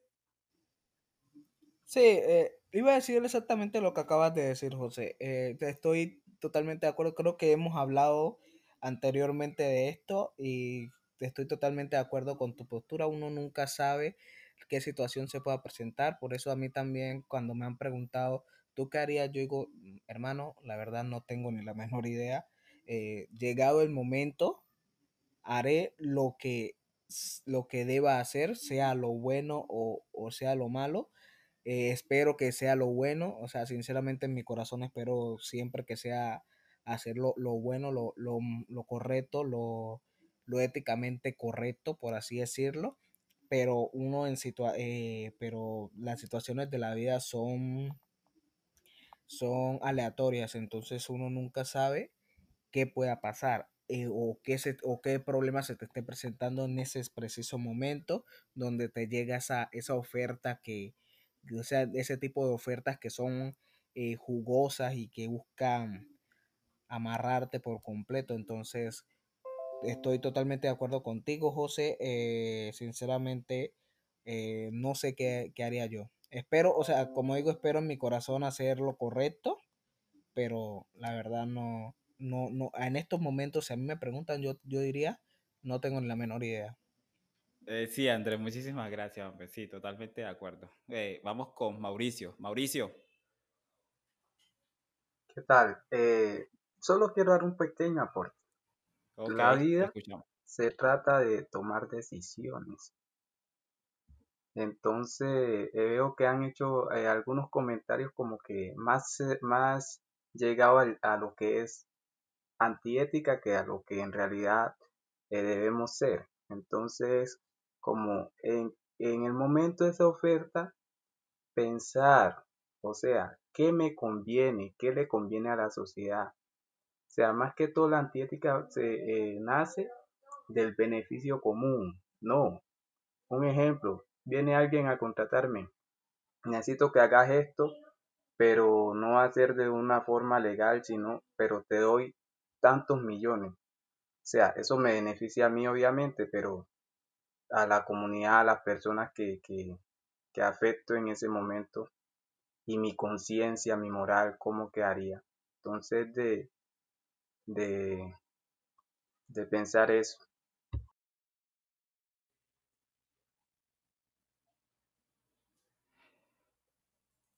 Sí, eh, iba a decir exactamente lo que acabas de decir, José. Eh, estoy totalmente de acuerdo. Creo que hemos hablado anteriormente de esto y estoy totalmente de acuerdo con tu postura. Uno nunca sabe qué situación se pueda presentar. Por eso a mí también cuando me han preguntado, ¿tú qué harías? Yo digo, hermano, la verdad no tengo ni la menor idea. Eh, llegado el momento, haré lo que, lo que deba hacer, sea lo bueno o, o sea lo malo eh, espero que sea lo bueno, o sea, sinceramente en mi corazón espero siempre que sea hacer lo, bueno, lo, lo, lo correcto, lo, lo, éticamente correcto, por así decirlo. Pero uno en situa eh, pero las situaciones de la vida son, son aleatorias, entonces uno nunca sabe qué pueda pasar. Eh, o, qué se, o qué problema se te esté presentando en ese preciso momento donde te llega esa, esa oferta que, o sea, ese tipo de ofertas que son eh, jugosas y que buscan amarrarte por completo. Entonces, estoy totalmente de acuerdo contigo, José. Eh, sinceramente, no sé qué, qué haría yo. Espero, o sea, como digo, espero en mi corazón hacer lo correcto, pero la verdad no, no, no, en estos momentos, si a mí me preguntan, yo, yo diría, no tengo ni la menor idea. Eh, sí, Andrés, muchísimas gracias, hombre. Sí, totalmente de acuerdo. Eh, vamos con Mauricio. Mauricio. ¿Qué tal? Eh, solo quiero dar un pequeño aporte. La vida se trata de tomar decisiones. Entonces, eh, veo que han hecho eh, algunos comentarios como que más, más llegado al- a lo que es antiética que a lo que en realidad eh, debemos ser. Entonces, como en, en el momento de esa oferta, pensar, o sea, ¿qué me conviene? ¿Qué le conviene a la sociedad? O sea, más que todo la antiética se eh, nace del beneficio común. No. Un ejemplo, viene alguien a contratarme. Necesito que hagas esto, pero no ser de una forma legal, sino, pero te doy tantos millones. O sea, eso me beneficia a mí obviamente, pero a la comunidad, a las personas que, que, que afecto en ese momento y mi conciencia, mi moral, cómo quedaría. Entonces, de, de, de pensar eso.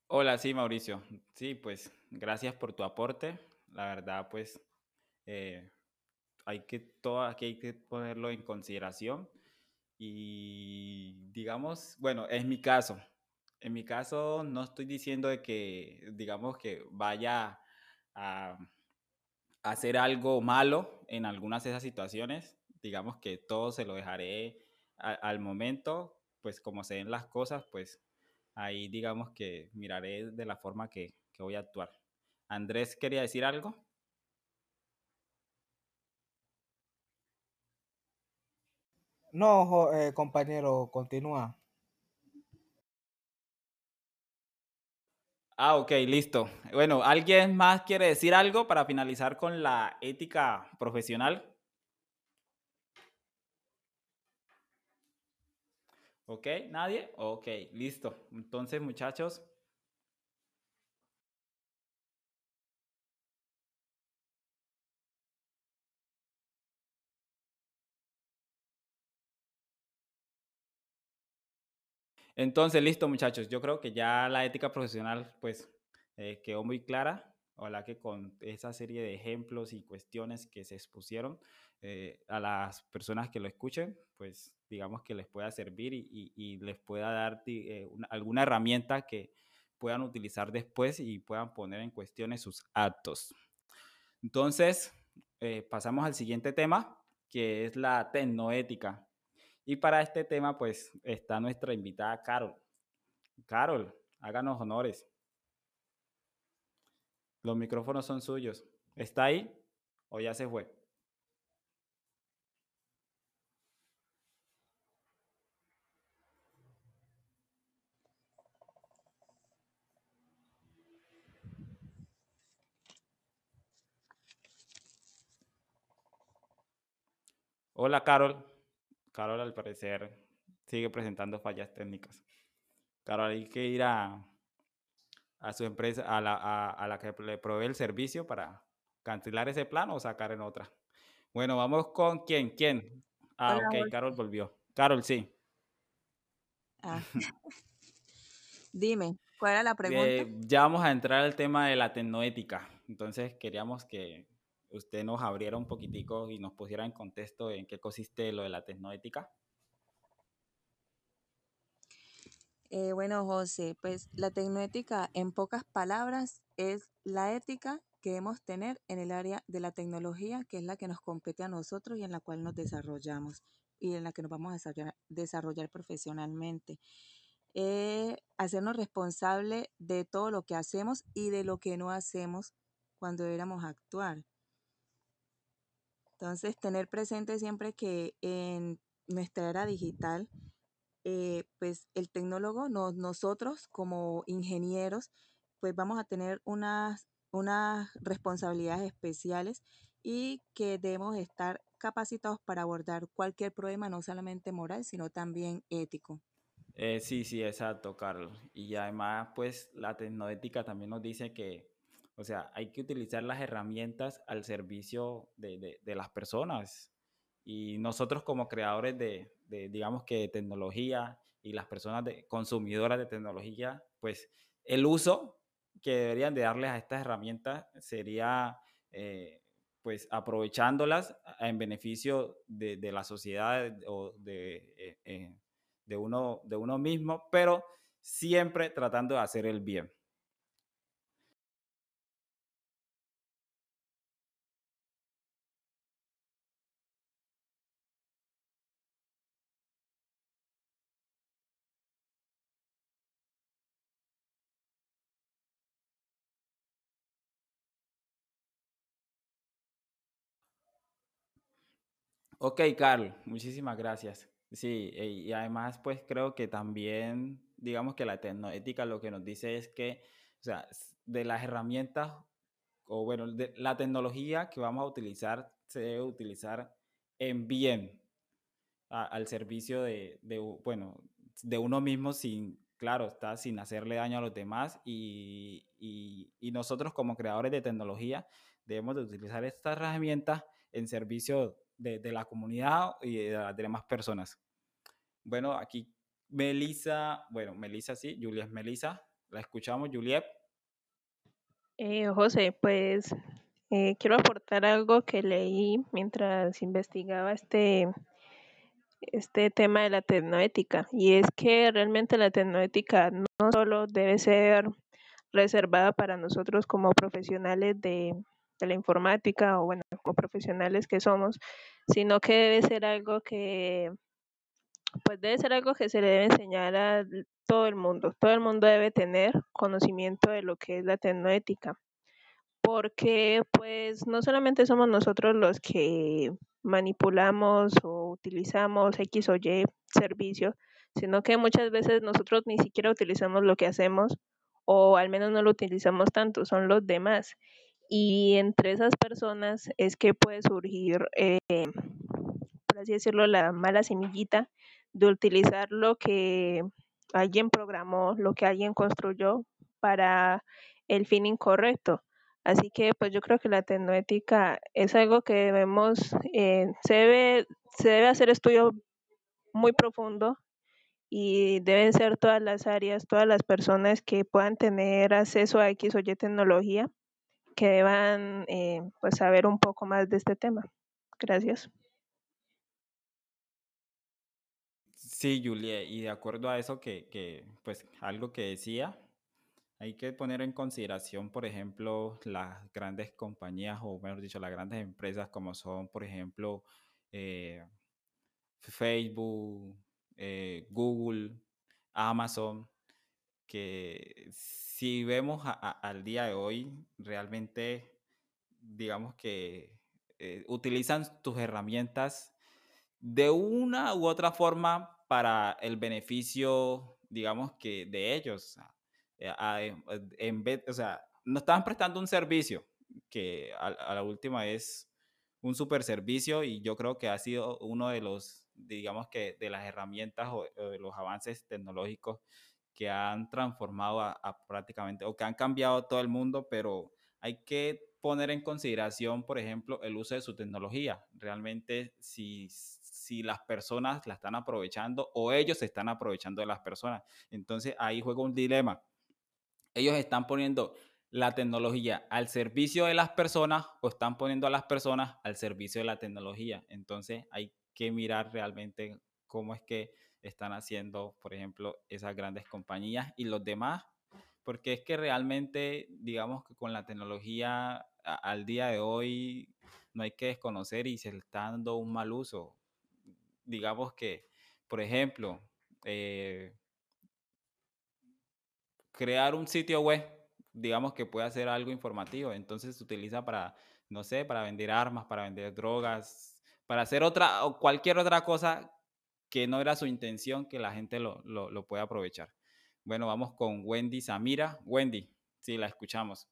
Hola, sí, Mauricio. Sí, pues gracias por tu aporte. La verdad, pues eh, hay que todo aquí hay que ponerlo en consideración. Y digamos, bueno, es mi caso. En mi caso, no estoy diciendo que, digamos, que vaya a, hacer algo malo en algunas de esas situaciones. Digamos que todo se lo dejaré al momento, pues como se den las cosas, pues ahí digamos que miraré de la forma que, que voy a actuar. Andrés quería decir algo. No, eh, compañero, continúa. Ah, ok, listo. Bueno, ¿alguien más quiere decir algo para finalizar con la ética profesional? ¿Ok? ¿Nadie? Ok, listo. Entonces, muchachos, Entonces, listo, muchachos. Yo creo que ya la ética profesional, pues, eh, quedó muy clara. Ojalá que con esa serie de ejemplos y cuestiones que se expusieron eh, a las personas que lo escuchen, pues, digamos que les pueda servir y, les pueda dar eh, una- alguna herramienta que puedan utilizar después y puedan poner en cuestiones sus actos. Entonces, pasamos al siguiente tema, que es la tecnoética. Y para este tema, pues, está nuestra invitada Carol. Carol, háganos honores. Los micrófonos son suyos. ¿Está ahí o ya se fue? Hola, Carol. Carol, al parecer, sigue presentando fallas técnicas. Carol, hay que ir a, a su empresa, a la, a, a la que le provee el servicio para cancelar ese plan o sacar en otra. Bueno, vamos con quién, quién. Ah, Hola, ok. Carol volvió. Carol, sí. Ah. Dime, ¿cuál era la pregunta? Eh, ya vamos a entrar al tema de la tecnoética. Entonces queríamos que usted nos abriera un poquitico y nos pusiera en contexto en qué consiste lo de la tecnoética. Eh, bueno, José, pues la tecnoética, en pocas palabras, es la ética que debemos tener en el área de la tecnología, que es la que nos compete a nosotros y en la cual nos desarrollamos y en la que nos vamos a desarrollar, profesionalmente. Eh, hacernos responsable de todo lo que hacemos y de lo que no hacemos cuando éramos actuar. Entonces, tener presente siempre que en nuestra era digital, eh, pues el tecnólogo, no- nosotros como ingenieros, pues vamos a tener unas, unas responsabilidades especiales y que debemos estar capacitados para abordar cualquier problema, no solamente moral, sino también ético. Eh, sí, sí, exacto, Carlos. Y además, pues la tecnoética también nos dice que, o sea, hay que utilizar las herramientas al servicio de, de, las personas. Y nosotros como creadores de, digamos que, tecnología y las personas consumidoras de tecnología, pues el uso que deberían de darles a estas herramientas sería, eh, pues, aprovechándolas en beneficio de, la sociedad o. Eh, eh, de uno, de uno mismo, pero siempre tratando de hacer el bien. Ok, Carlos, muchísimas gracias. Sí, y además pues creo que también, digamos que la tecnoética lo que nos dice es que, o sea, de las herramientas, o bueno, de la tecnología que vamos a utilizar, se debe utilizar en bien, al servicio de, bueno, de uno mismo sin, claro, está sin hacerle daño a los demás y, y- y nosotros como creadores de tecnología debemos de utilizar estas herramientas en servicio de, la comunidad y de las demás personas. Bueno, aquí Melissa, bueno, Melissa sí, Juliet Melissa, la escuchamos, Juliet. Eh, José, pues eh, quiero aportar algo que leí mientras investigaba este, este tema de la tecnoética, y es que realmente la tecnoética no solo debe ser reservada para nosotros como profesionales de, de la informática o bueno, como profesionales que somos, sino que debe ser algo que, pues debe ser algo que se le debe enseñar a todo el mundo. Todo el mundo debe tener conocimiento de lo que es la tecnoética porque pues no solamente somos nosotros los que manipulamos o utilizamos X o Y servicio, sino que muchas veces nosotros ni siquiera utilizamos lo que hacemos o al menos no lo utilizamos tanto, son los demás. Y entre esas personas es que puede surgir, eh, por así decirlo, la mala semillita de utilizar lo que alguien programó, lo que alguien construyó para el fin incorrecto. Así que pues yo creo que la tecnoética es algo que debemos, eh, se debe, se debe hacer estudio muy profundo y deben ser todas las áreas, todas las personas que puedan tener acceso a X o Y tecnología, que deban eh, pues saber un poco más de este tema. Gracias. Sí, Juliet, y de acuerdo a eso que, que, pues algo que decía, hay que poner en consideración, por ejemplo, las grandes compañías, o mejor dicho, las grandes empresas como son, por ejemplo, eh, Facebook, eh, Google, Amazon, que si vemos a- a- al día de hoy, realmente, digamos que eh, utilizan tus herramientas de una u otra forma para el beneficio, digamos que de ellos. eh, a- En vez, o sea, no estaban prestando un servicio que a, a la última es un super servicio y yo creo que ha sido uno de los, digamos que de las herramientas o, o de los avances tecnológicos que han transformado a, a prácticamente o que han cambiado todo el mundo, pero hay que poner en consideración, por ejemplo, el uso de su tecnología. Realmente, si, si las personas la están aprovechando o ellos se están aprovechando de las personas. Entonces, ahí juega un dilema. Ellos están poniendo la tecnología al servicio de las personas o están poniendo a las personas al servicio de la tecnología. Entonces, hay que mirar realmente cómo es que están haciendo, por ejemplo, esas grandes compañías y los demás porque es que realmente, digamos que con la tecnología al día de hoy no hay que desconocer y se está dando un mal uso. Digamos que, por ejemplo, eh, crear un sitio web, digamos que puede hacer algo informativo, entonces se utiliza para, no sé, para vender armas, para vender drogas, para hacer otra o cualquier otra cosa que no era su intención, que la gente lo, lo, pueda aprovechar. Bueno, vamos con Wendy Samira. Wendy, sí, la escuchamos.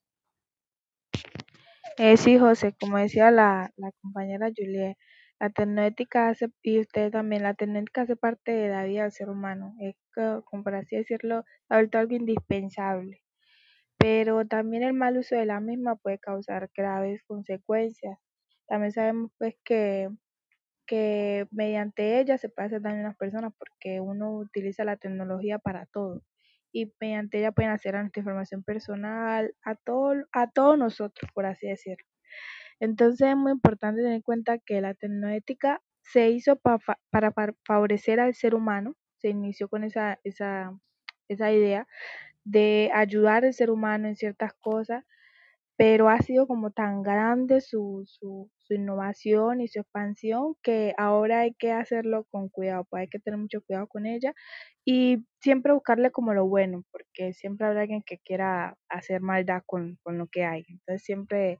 Eh, sí, José, como decía la, compañera Juliet, La tecnoética hace, y usted también, la tecnoética hace parte de la vida del ser humano. Es como por así decirlo, algo indispensable. Pero también el mal uso de la misma puede causar graves consecuencias. También sabemos pues que, que mediante ella se puede hacer daño a las personas porque uno utiliza la tecnología para todo y mediante ella pueden hacer a nuestra información personal, a todo, a todos nosotros, por así decirlo. Entonces es muy importante tener en cuenta que la tecnoética se hizo para favorecer al ser humano, se inició con esa, esa, esa idea de ayudar al ser humano en ciertas cosas, pero ha sido como tan grande su, su, su innovación y su expansión que ahora hay que hacerlo con cuidado, pues hay que tener mucho cuidado con ella y siempre buscarle como lo bueno, porque siempre habrá alguien que quiera hacer maldad con, con lo que hay. Entonces siempre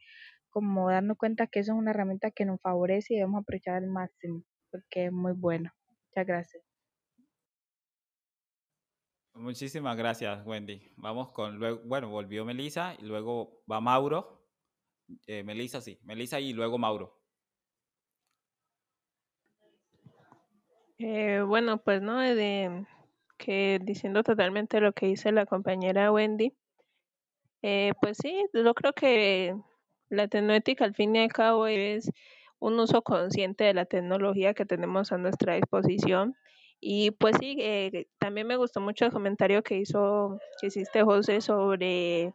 como darnos cuenta que eso es una herramienta que nos favorece y debemos aprovechar al máximo, porque es muy bueno. Muchas gracias. Muchísimas gracias, Wendy. Vamos con luego, bueno, volvió Melisa y luego va Mauro. Eh, Melisa, sí, Melisa y luego Mauro. Eh, bueno, pues no, de, que diciendo totalmente lo que dice la compañera Wendy, eh, pues sí, yo creo que la tecnoética al fin y al cabo es un uso consciente de la tecnología que tenemos a nuestra disposición y pues sí, eh, también me gustó mucho el comentario que hizo, que hiciste José sobre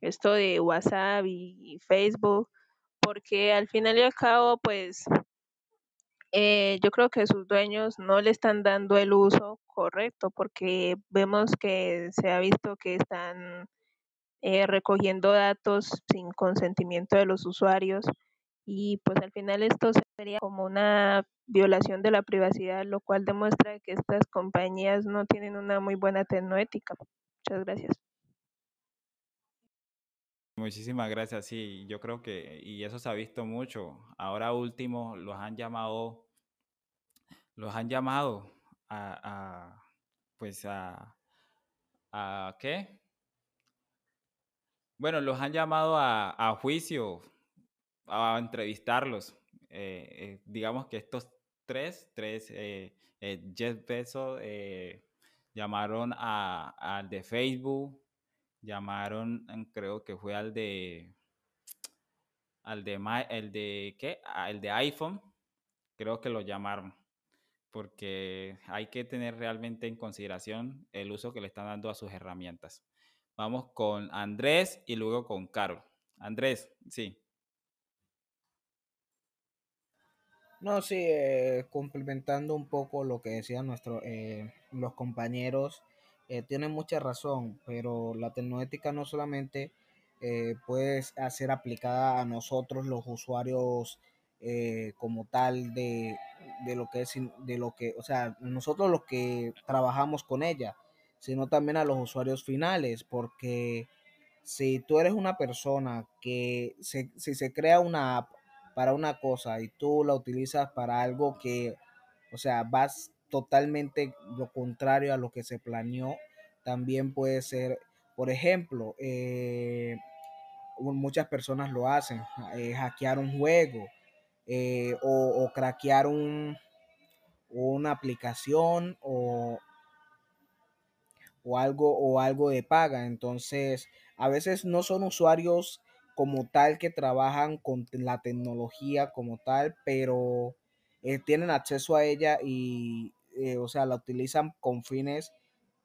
esto de WhatsApp y, Facebook, porque al final y al cabo, pues eh, yo creo que sus dueños no le están dando el uso correcto, porque vemos que se ha visto que están eh, recogiendo datos sin consentimiento de los usuarios y pues al final esto sería como una violación de la privacidad, lo cual demuestra que estas compañías no tienen una muy buena tecnoética. Muchas gracias. Muchísimas gracias, sí, yo creo que, y eso se ha visto mucho. Ahora último, los han llamado, los han llamado a, pues a, a, ¿qué? Bueno, los han llamado a juicio, a entrevistarlos. Eh, eh, digamos que estos tres, tres, eh, Jeff Bezos llamaron al de Facebook, llamaron, creo que fue al de, al de, el de, ¿qué? Ah, el de iPhone, creo que lo llamaron, porque hay que tener realmente en consideración el uso que le están dando a sus herramientas. Vamos con Andrés y luego con Carol. Andrés, sí. No, sí, eh, complementando un poco lo que decían nuestros eh, los compañeros, eh, tienen mucha razón, pero la tecnoética no solamente eh, puede ser aplicada a nosotros los usuarios como tal de, de, lo que es de lo que, o sea, nosotros los que trabajamos con ella, sino también a los usuarios finales, porque si tú eres una persona que se, si se crea una app para una cosa y tú la utilizas para algo que, o sea, vas totalmente lo contrario a lo que se planeó, también puede ser, por ejemplo, eh, muchas personas lo hacen, eh, hackear un juego eh, o, o, craquear un, una aplicación o, o, algo, o algo de paga. Entonces, a veces no son usuarios como tal que trabajan con la tecnología como tal, pero eh, tienen acceso a ella y, eh, o sea, la utilizan con fines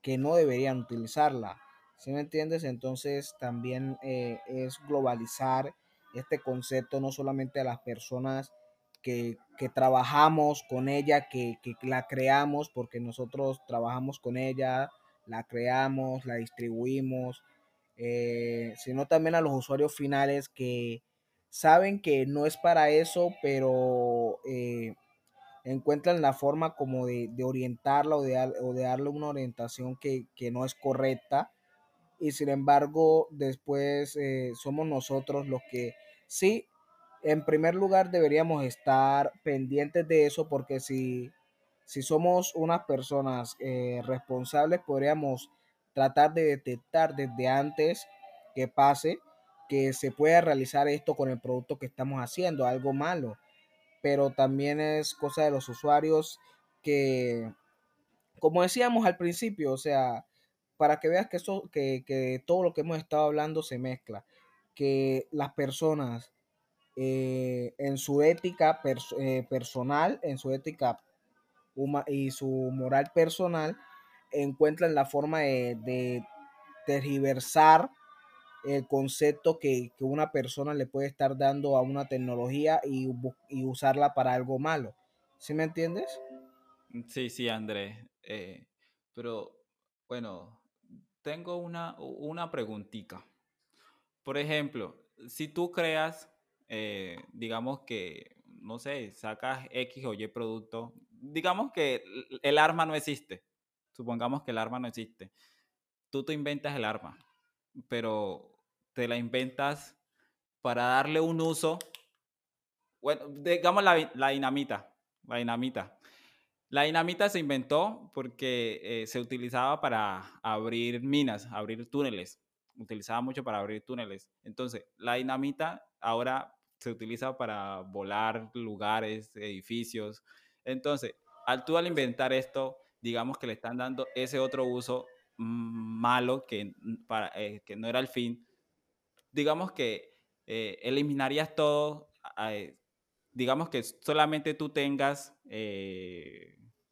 que no deberían utilizarla. ¿Sí me entiendes? Entonces también eh, es globalizar este concepto no solamente a las personas que, que trabajamos con ella, que, que, la creamos, porque nosotros trabajamos con ella, la creamos, la distribuimos, eh, sino también a los usuarios finales que saben que no es para eso, pero eh, encuentran la forma como de, orientarla o de, darle una orientación que, que, no es correcta. Y sin embargo, después eh, somos nosotros los que sí, en primer lugar deberíamos estar pendientes de eso porque si, si somos unas personas responsables podríamos tratar de detectar desde antes que pase que se pueda realizar esto con el producto que estamos haciendo, algo malo. pero también es cosa de los usuarios que, como decíamos al principio, o sea, para que veas que, eso, que, que todo lo que hemos estado hablando se mezcla, que las personas eh, en su ética eh, personal, en su ética y su moral personal, encuentran la forma de, tergiversar el concepto que, una persona le puede estar dando a una tecnología y, usarla para algo malo. ¿Sí me entiendes? Sí, sí, Andrés. Eh, pero bueno, tengo una, una preguntita. Por ejemplo, si tú creas eh, digamos que, no sé, sacas X o Y producto, digamos que el arma no existe, supongamos que el arma no existe, tú te inventas el arma, pero te la inventas para darle un uso, bueno, digamos la, la dinamita, la dinamita. La dinamita se inventó porque eh, se utilizaba para abrir minas, abrir túneles. Utilizaba mucho para abrir túneles. Entonces, la dinamita ahora se utiliza para volar lugares, edificios. Entonces, al tú al inventar esto, digamos que le están dando ese otro uso malo que, para, eh, que no era el fin, digamos que eh, eliminarías todo, eh, digamos que solamente tú tengas,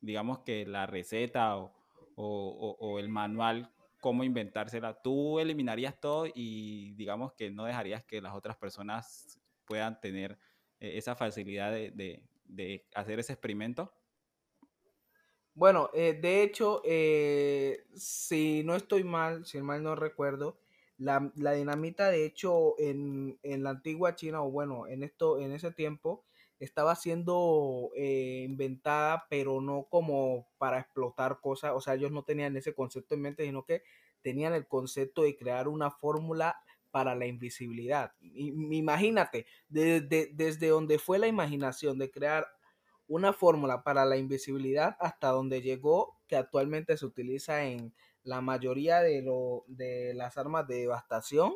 digamos que la receta o, o, el manual cómo inventársela, tú eliminarías todo y digamos que no dejarías que las otras personas puedan tener esa facilidad de, hacer ese experimento? Bueno, eh, de hecho, eh, si no estoy mal, si mal no recuerdo, la, dinamita, de hecho, en, la antigua China, o bueno, en esto, en ese tiempo, estaba siendo inventada, pero no como para explotar cosas. O sea, ellos no tenían ese concepto en mente, sino que tenían el concepto de crear una fórmula para la invisibilidad. imagínate, desde donde fue la imaginación de crear una fórmula para la invisibilidad hasta donde llegó, que actualmente se utiliza en la mayoría de, lo, de las armas de devastación,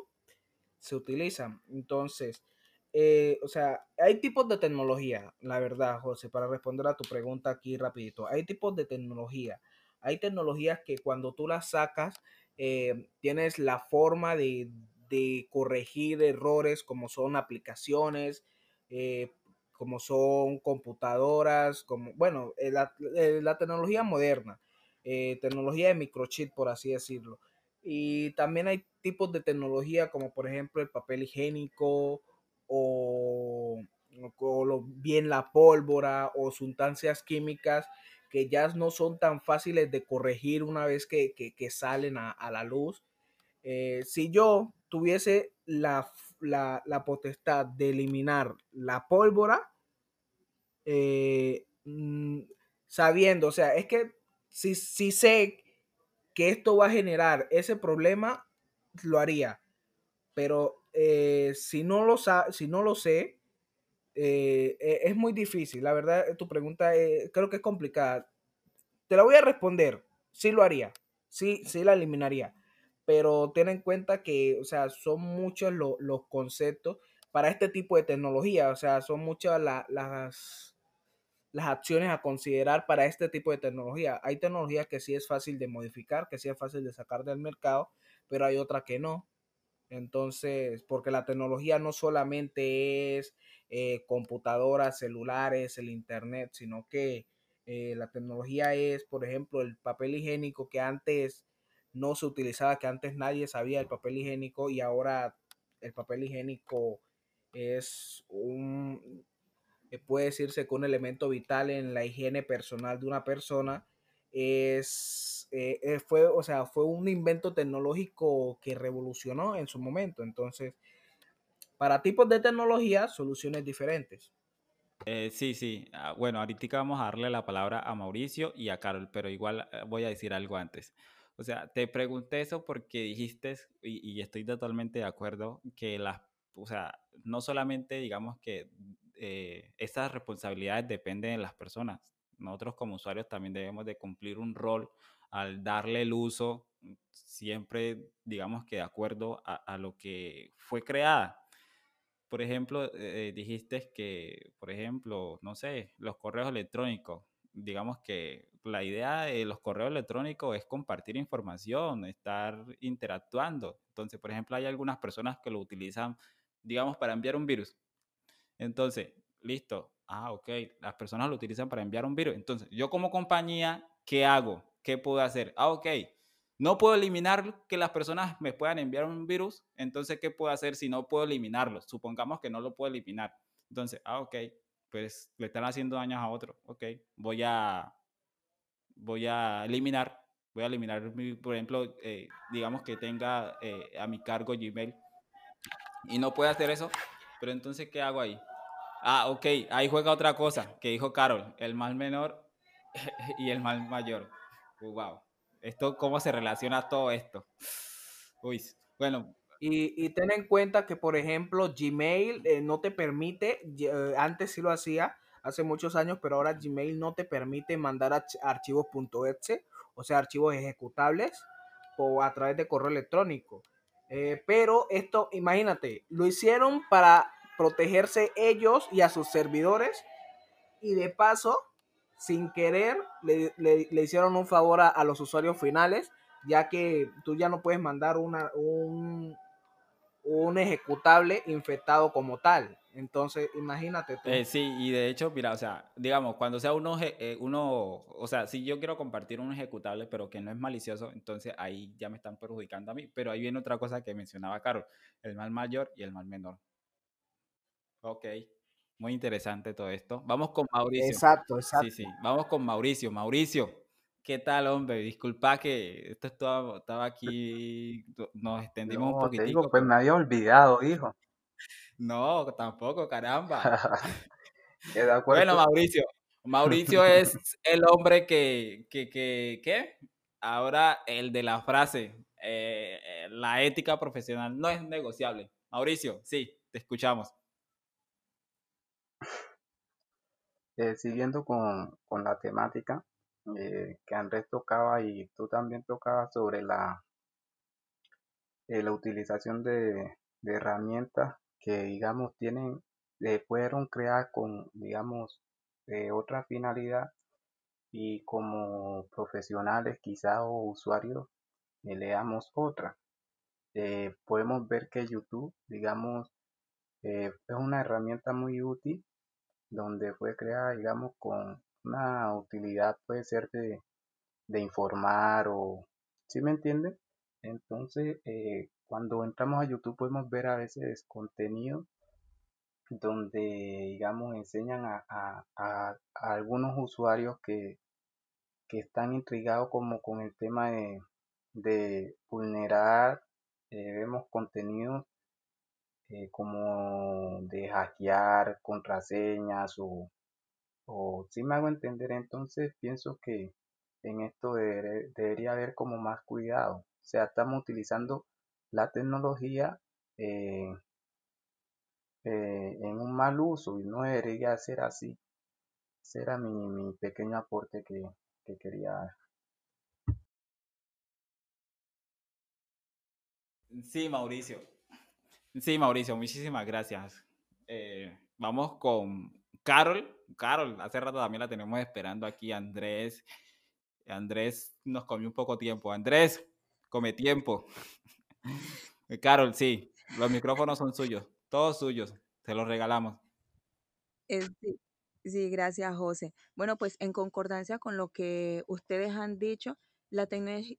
se utilizan. Entonces, eh, o sea, hay tipos de tecnología, la verdad, José, para responder a tu pregunta aquí rapidito. Hay tipos de tecnología. Hay tecnologías que cuando tú las sacas, eh, tienes la forma de, de corregir errores como son aplicaciones, eh, como son computadoras, como, bueno, eh, eh, la, tecnología moderna, tecnología de microchip, por así decirlo. Y también hay tipos de tecnología como por ejemplo el papel higiénico o, bien la pólvora o sustancias químicas que ya no son tan fáciles de corregir una vez que, salen a, a, la luz. si yo tuviese la, potestad de eliminar la pólvora, eh, mm, sabiendo, o sea, es que si, si sé que esto va a generar ese problema, lo haría. Pero eh, si, no lo si no lo sé, eh, e, es muy difícil. La verdad, tu pregunta creo que es complicada. Te la voy a responder. Sí lo haría. Sí, sí la eliminaría pero ten en cuenta que, o sea, son muchos los conceptos para este tipo de tecnología, o sea, son muchas las, las acciones a considerar para este tipo de tecnología. Hay tecnologías que sí es fácil de modificar, que sí es fácil de sacar del mercado, pero hay otras que no. Entonces, porque la tecnología no solamente es eh, computadoras, celulares, el internet, sino que eh, la tecnología es, por ejemplo, el papel higiénico que antes no se utilizaba, que antes nadie sabía el papel higiénico y ahora el papel higiénico es un, eh, puede decirse que un elemento vital en la higiene personal de una persona. Es, eh, eh, fue, o sea, fue un invento tecnológico que revolucionó en su momento. Entonces, para tipos de tecnología, soluciones diferentes. sí, sí. Ah, bueno, ahorita vamos a darle la palabra a Mauricio y a Carol, pero igual voy a decir algo antes. O sea, te pregunté eso porque dijiste, y, estoy totalmente de acuerdo, que las, o sea, no solamente digamos que eh, estas responsabilidades dependen de las personas. Nosotros como usuarios también debemos de cumplir un rol al darle el uso siempre, digamos que de acuerdo a, lo que fue creada. por ejemplo, eh, dijiste que, por ejemplo, no sé, los correos electrónicos, digamos que la idea de los correos electrónicos es compartir información, estar interactuando. Entonces, por ejemplo, hay algunas personas que lo utilizan, digamos, para enviar un virus. Entonces, listo. Ah, ok. Las personas lo utilizan para enviar un virus. Entonces, yo como compañía, ¿qué hago? ¿Qué puedo hacer? Ah, ok. No puedo eliminar que las personas me puedan enviar un virus. Entonces, ¿qué puedo hacer si no puedo eliminarlo? Supongamos que no lo puedo eliminar. Entonces, ah, ok. Pues le están haciendo daños a otro. Ok. Voy a, voy a eliminar. Voy a eliminar, por ejemplo, eh, digamos que tenga eh, a mi cargo Gmail y no puede hacer eso. Pero entonces, ¿qué hago ahí? Ah, ok, ahí juega otra cosa que dijo Carol, el mal menor y el mal mayor. wow. Esto, ¿cómo se relaciona todo esto? Uy, bueno. Y, ten en cuenta que, por ejemplo, Gmail eh, no te permite, eh, antes sí lo hacía, hace muchos años, pero ahora Gmail no te permite mandar archivos .exe, o sea, archivos ejecutables, o a través de correo electrónico. Eh, pero esto, imagínate, lo hicieron para protegerse ellos y a sus servidores. Y de paso, sin querer, le, hicieron un favor a, los usuarios finales, ya que tú ya no puedes mandar una, un, un ejecutable infectado como tal. Entonces, imagínate tú. Eh, sí, y de hecho, mira, o sea, digamos, cuando sea uno, eh, uno, o sea, si yo quiero compartir un ejecutable, pero que no es malicioso, entonces ahí ya me están perjudicando a mí. Pero ahí viene otra cosa que mencionaba Carol, el mal mayor y el mal menor. Ok, muy interesante todo esto. Vamos con Mauricio. Exacto, exacto. Sí, sí, vamos con Mauricio. Mauricio, ¿qué tal, hombre? Disculpa que esto estaba, estaba aquí, nos extendimos un poquitico. pues me había olvidado, hijo. No, tampoco, caramba. bueno, Mauricio. Mauricio es el hombre que, que, que, ¿qué? Ahora el de la frase, eh, eh, la ética profesional no es negociable. Mauricio, sí, te escuchamos. Eh, siguiendo con, la temática eh, que Andrés tocaba y tú también tocabas sobre la, eh, la utilización de, herramientas que digamos tienen fueron creadas con digamos otra finalidad y como profesionales quizás o usuarios leamos otra. Podemos ver que YouTube digamos es una herramienta muy útil donde fue creada, digamos, con una utilidad, puede ser de, informar o, ¿sí me entienden? Entonces, eh, cuando entramos a YouTube podemos ver a veces contenido donde, digamos, enseñan a, algunos usuarios que, que, están intrigados como con el tema de, de vulnerar, eh, vemos contenidos eh, como de hackear contraseñas o, o si me hago entender entonces pienso que en esto debería haber como más cuidado o sea estamos utilizando la tecnología eh, eh, en un mal uso y no debería ser así ese era mi, mi pequeño aporte que, que quería dar Sí, Mauricio. Sí, Mauricio, muchísimas gracias. Eh, vamos con Carol. Carol, hace rato también la tenemos esperando aquí. Andrés. Andrés nos comió un poco tiempo. Andrés, come tiempo. Carol, sí, los micrófonos son suyos, todos suyos, se los regalamos. Sí, sí, gracias, José. Bueno, pues en concordancia con lo que ustedes han dicho, la,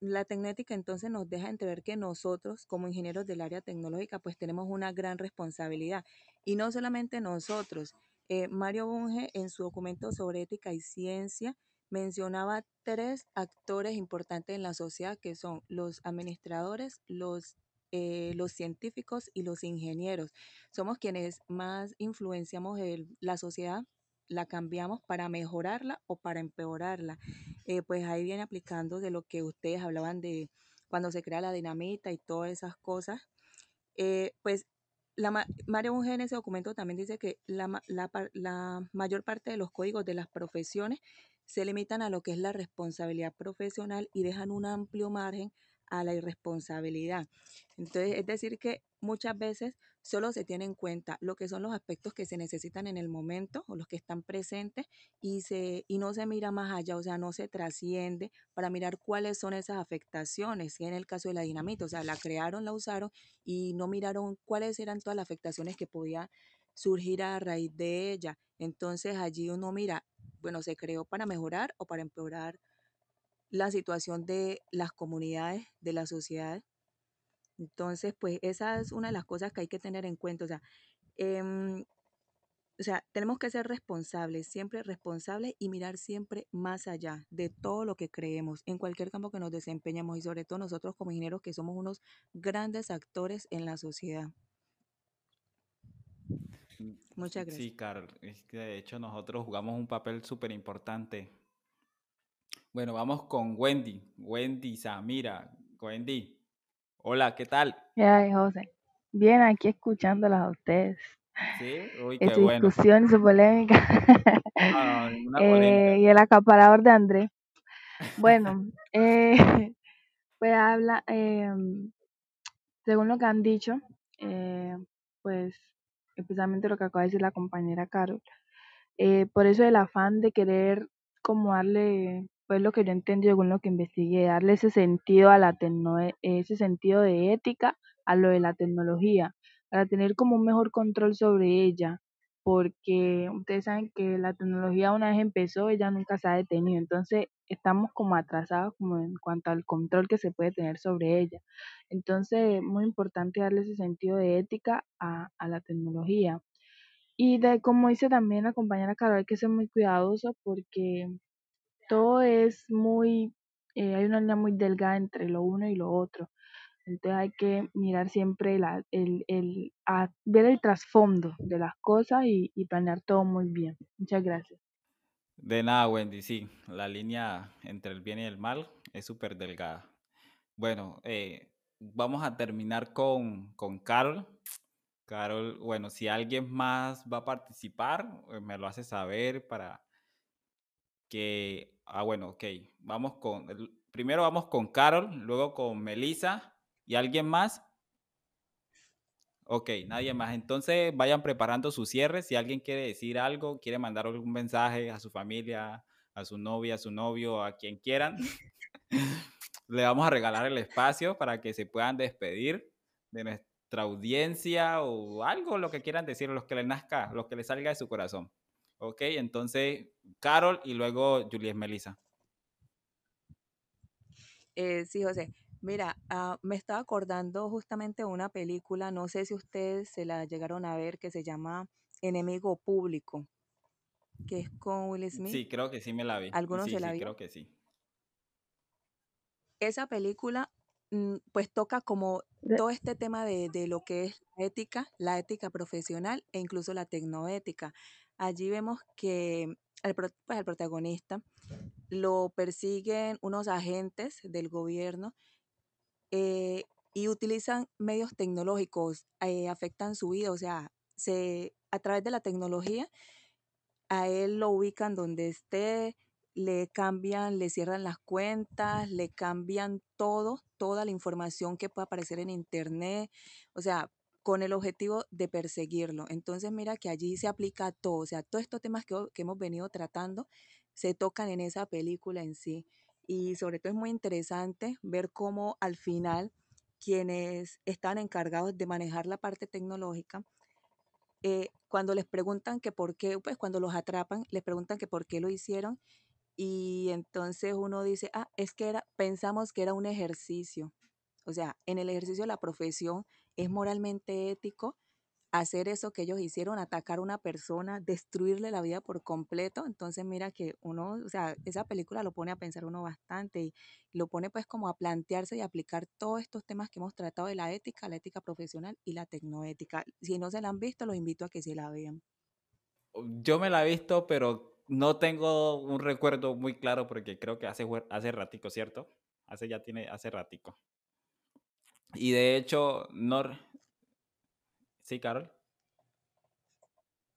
la tecnética entonces nos deja entrever que nosotros como ingenieros del área tecnológica pues tenemos una gran responsabilidad y no solamente nosotros. Eh, Mario Bunge en su documento sobre ética y ciencia mencionaba tres actores importantes en la sociedad que son los administradores, los, eh, los científicos y los ingenieros. Somos quienes más influenciamos la sociedad la cambiamos para mejorarla o para empeorarla. Eh, pues ahí viene aplicando de lo que ustedes hablaban de cuando se crea la dinamita y todas esas cosas. Pues la, Mario Bunge en ese documento también dice que la, la, mayor parte de los códigos de las profesiones se limitan a lo que es la responsabilidad profesional y dejan un amplio margen a la irresponsabilidad. Entonces, es decir, que muchas veces solo se tiene en cuenta lo que son los aspectos que se necesitan en el momento o los que están presentes y, se, y no se mira más allá, o sea, no se trasciende para mirar cuáles son esas afectaciones. Y en el caso de la dinamita, o sea, la crearon, la usaron y no miraron cuáles eran todas las afectaciones que podía surgir a raíz de ella. Entonces allí uno mira, bueno, se creó para mejorar o para empeorar la situación de las comunidades, de la sociedad. Entonces, pues esa es una de las cosas que hay que tener en cuenta. O sea, em, o sea, tenemos que ser responsables, siempre responsables y mirar siempre más allá de todo lo que creemos en cualquier campo que nos desempeñemos y sobre todo nosotros como ingenieros que somos unos grandes actores en la sociedad. Mm, Muchas gracias. Sí, Carol, es que de hecho nosotros jugamos un papel súper importante. Bueno, vamos con Wendy. Wendy Samira. Wendy, hola, ¿qué tal? Ay, José. Bien, aquí escuchándolas a ustedes. Sí, uy, qué bueno. discusión y su polémica. Ah, polémica. Eh, y el acaparador de André. Bueno, eh, pues habla, em, según lo que han dicho, eh, pues especialmente lo que acaba de decir la compañera Carol, eh, por eso el afán de querer como darle, pues lo que yo entendí según lo que investigué, darle ese sentido a la tecno, ese sentido de ética a lo de la tecnología, para tener como un mejor control sobre ella, porque ustedes saben que la tecnología una vez empezó, ella nunca se ha detenido, entonces estamos como atrasados como en cuanto al control que se puede tener sobre ella. Entonces, muy importante darle ese sentido de ética a, a la tecnología. Y de como dice también la compañera Carol, hay que ser muy cuidadoso porque todo es muy, eh, hay una línea muy delgada entre lo uno y lo otro. Entonces hay que mirar siempre la, el, el, ver el trasfondo de las cosas y, y planear todo muy bien. Muchas gracias. De nada, Wendy, sí, la línea entre el bien y el mal es súper delgada. Bueno, eh, vamos a terminar con, con Carol. Carol, bueno, si alguien más va a participar, eh, me lo hace saber para que, ah, bueno, ok, vamos con, el- primero vamos con Carol, luego con Melissa y alguien más. Ok, nadie más. Entonces vayan preparando su cierre. Si alguien quiere decir algo, quiere mandar algún mensaje a su familia, a su novia, a su novio, a quien quieran, le vamos a regalar el espacio para que se puedan despedir de nuestra audiencia o algo, lo que quieran decir, los que les nazca, lo que les salga de su corazón. Ok, entonces Carol y luego Juliet Melissa. Eh, sí, José. Mira, ah, me estaba acordando justamente de una película, no sé si ustedes se la llegaron a ver, que se llama Enemigo Público, que es con Will Smith. Sí, creo que sí me la vi. ¿Alguno Sí, se la sí, creo que sí. Esa película, mm, pues toca como todo este tema de, de lo que es la ética, la ética profesional e incluso la tecnoética. Allí vemos que pro- pues, el protagonista lo persiguen unos agentes del gobierno eh, y utilizan medios tecnológicos, eh, afectan su vida, o sea, se, a través de la tecnología a él lo ubican donde esté, le cambian, le cierran las cuentas, le cambian todo, toda la información que pueda aparecer en internet, o sea, con el objetivo de perseguirlo. Entonces, mira que allí se aplica todo, o sea, todos estos temas que, hemos venido tratando se tocan en esa película en sí. Y sobre todo es muy interesante ver cómo al final quienes están encargados de manejar la parte tecnológica, eh, cuando les preguntan que por qué, pues cuando los atrapan, les preguntan que por qué lo hicieron y entonces uno dice, ah, es que era, pensamos que era un ejercicio. O sea, en el ejercicio de la profesión es moralmente ético hacer eso que ellos hicieron, atacar a una persona, destruirle la vida por completo. Entonces mira que uno, o sea, esa película lo pone a pensar uno bastante y lo pone pues como a plantearse y aplicar todos estos temas que hemos tratado de la ética, la ética profesional y la tecnoética. Si no se la han visto, los invito a que se la vean. Yo me la he visto, pero no tengo un recuerdo muy claro porque creo que hace, hace ratico, ¿cierto? Hace ya tiene, hace ratico. Y de hecho, no... Sí, Carol.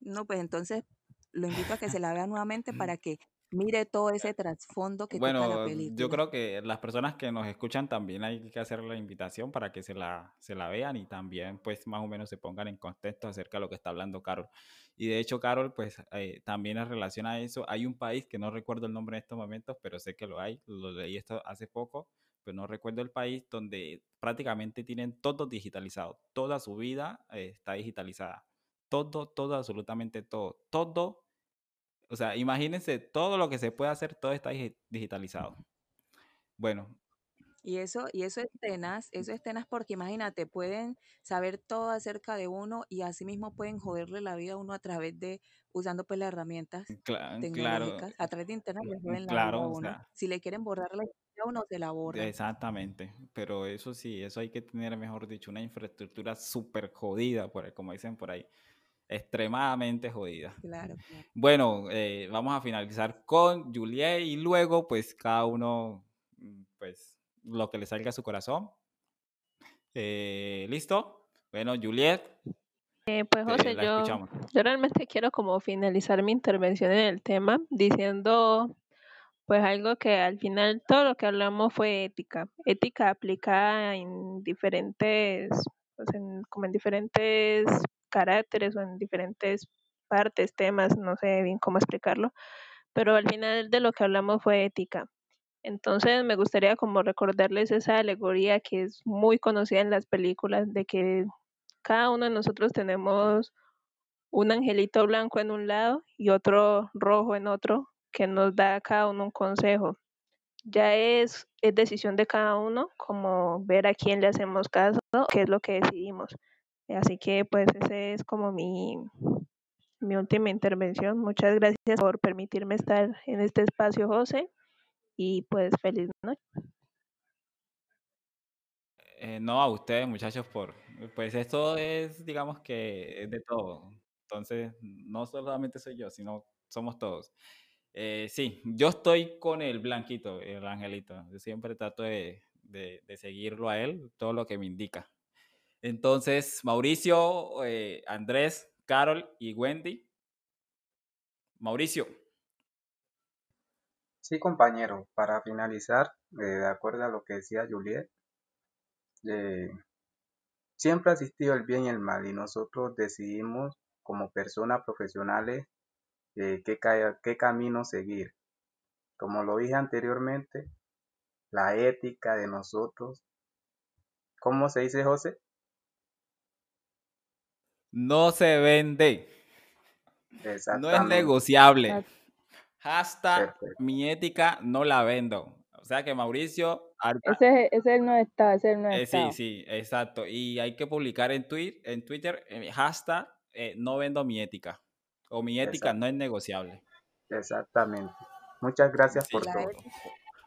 No, pues entonces lo invito a que se la vean nuevamente para que mire todo ese trasfondo que toca la Bueno, yo película. creo que las personas que nos escuchan también hay que hacer la invitación para que se la, se la vean y también pues más o menos se pongan en contexto acerca de lo que está hablando Carol. Y de hecho, Carol, pues eh, también en relación a eso, hay un país que no recuerdo el nombre en estos momentos, pero sé que lo hay, lo leí esto hace poco, pero no recuerdo el país donde prácticamente tienen todo digitalizado, toda su vida eh, está digitalizada, todo, todo, absolutamente todo, todo o sea, imagínense todo lo que se puede hacer, todo está digi- digitalizado. Bueno, Y eso, y eso es tenaz, eso es tenaz porque imagínate, pueden saber todo acerca de uno y asimismo pueden joderle la vida a uno a través de, usando pues las herramientas cla- claro, tecnológicas, a través de internet le joden la vida a claro, o uno. sea, Si le quieren borrar la a uno, se la borran. exactamente. Pero eso sí, eso hay que tener, mejor dicho, una infraestructura súper jodida, por, como dicen por ahí, extremadamente jodida. Claro, claro. Bueno, eh, vamos a finalizar con Juliet y luego, pues, cada uno, mm, pues, lo que le salga a su corazón. Eh, ¿Listo? Bueno, Juliet, Eh, pues José, yo, escuchamos. yo realmente quiero como finalizar mi intervención en el tema diciendo pues algo que al final todo lo que hablamos fue ética, ética aplicada en diferentes, pues en, como en diferentes caracteres o en diferentes partes, temas, no sé bien cómo explicarlo, pero al final de lo que hablamos fue ética. Entonces me gustaría como recordarles esa alegoría que es muy conocida en las películas de que cada uno de nosotros tenemos un angelito blanco en un lado y otro rojo en otro que nos da cada uno un consejo. Ya es, es decisión de cada uno como ver a quién le hacemos caso, qué es lo que decidimos. Así que pues ese es como mi, mi última intervención. Muchas gracias por permitirme estar en este espacio, José, y pues feliz noche. Eh, no a ustedes, muchachos, por pues esto es, digamos que es de todo. Entonces, no solamente soy yo, sino somos todos. Eh, sí, yo estoy con el blanquito, el angelito. Yo siempre trato de, de- seguirlo a él, todo lo que me indica. Entonces, Mauricio, eh, Andrés, Carol y Wendy. Mauricio, Sí, compañero, para finalizar, eh, de acuerdo a lo que decía Juliet, eh, siempre ha existido el bien y el mal y nosotros decidimos como personas profesionales eh, qué, qué camino seguir. Como lo dije anteriormente, la ética de nosotros, ¿cómo se dice, José? no se vende, no es negociable. Perfecto. mi ética no la vendo. O sea que Mauricio, Ese, es- ese no estado, ese no eh, sí, estado. sí, exacto. Y hay que publicar en, tweet, en Twitter eh, hashtag eh, no vendo mi ética. O mi ética no es negociable. Exactamente. Muchas gracias Sí. por todo. ética,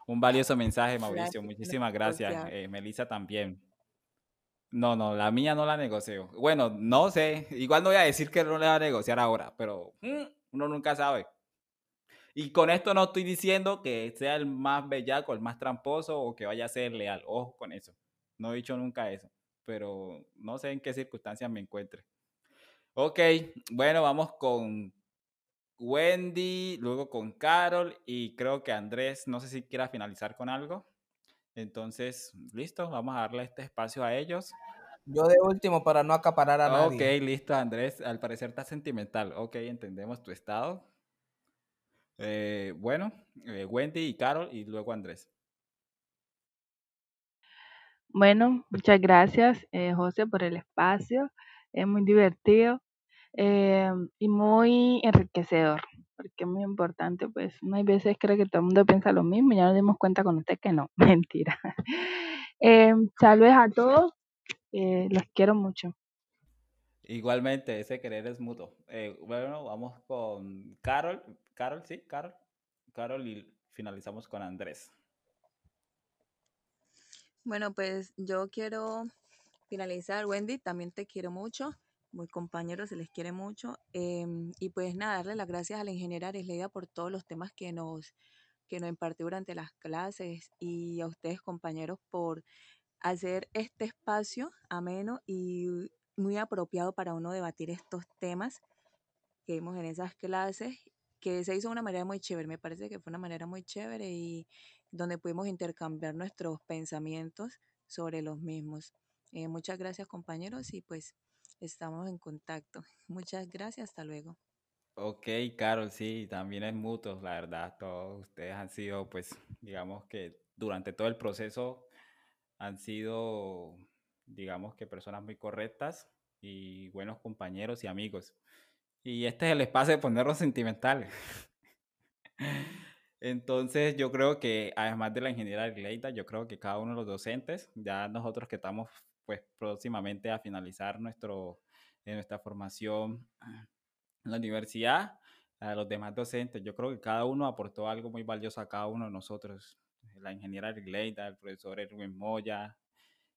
Un valioso mensaje, Mauricio. Muchísimas gracias. Eh, Melissa también. No, no, la mía no la negocio. Bueno, no sé. Igual no voy a decir que no le va a negociar ahora, pero mm, uno nunca sabe. Y con esto no estoy diciendo que sea el más bellaco, el más tramposo o que vaya a ser leal. Ojo con eso. No he dicho nunca eso, pero no sé en qué circunstancias me encuentre. Ok, bueno, vamos con Wendy, luego con Carol y creo que Andrés, no sé si quiera finalizar con algo. Entonces, listo, vamos a darle este espacio a ellos. Yo de último para no acaparar a Ok, nadie. listo, Andrés. Al parecer está sentimental. Ok, entendemos tu estado. Eh, bueno, eh, Wendy y Carol y luego Andrés. Bueno, muchas gracias, eh, José, por el espacio. Es muy divertido eh, y muy enriquecedor, porque es muy importante, pues, no hay veces creo que todo el mundo piensa lo mismo y ya nos dimos cuenta con usted que no, mentira. Eh, saludos a todos, eh, los quiero mucho. Igualmente, ese querer es mutuo. Eh, bueno, vamos con Carol. Carol, sí, Carol. Carol y finalizamos con Andrés. Bueno, pues yo quiero finalizar, Wendy, también te quiero mucho, muy compañeros, se les quiere mucho. em, y pues nada, darle las gracias a la ingeniera Arisleida por todos los temas que nos, que nos impartió durante las clases y a ustedes compañeros por hacer este espacio ameno y muy apropiado para uno debatir estos temas que vimos en esas clases que se hizo de una manera muy chévere, me parece que fue una manera muy chévere y donde pudimos intercambiar nuestros pensamientos sobre los mismos. Eh, muchas gracias compañeros y pues estamos en contacto. Muchas gracias, hasta luego. Ok, Carol, sí, también es mutuo, la verdad. Todos ustedes han sido, pues, digamos que durante todo el proceso han sido, digamos que personas muy correctas y buenos compañeros y amigos. Y este es el espacio de ponerlos sentimentales. Entonces, yo creo que además de la ingeniera Gleita, yo creo que cada uno de los docentes, ya nosotros que estamos pues próximamente a finalizar nuestro, en nuestra formación en la universidad, a los demás docentes. Yo creo que cada uno aportó algo muy valioso a cada uno de nosotros. La ingeniera Gleida, el profesor Erwin Moya,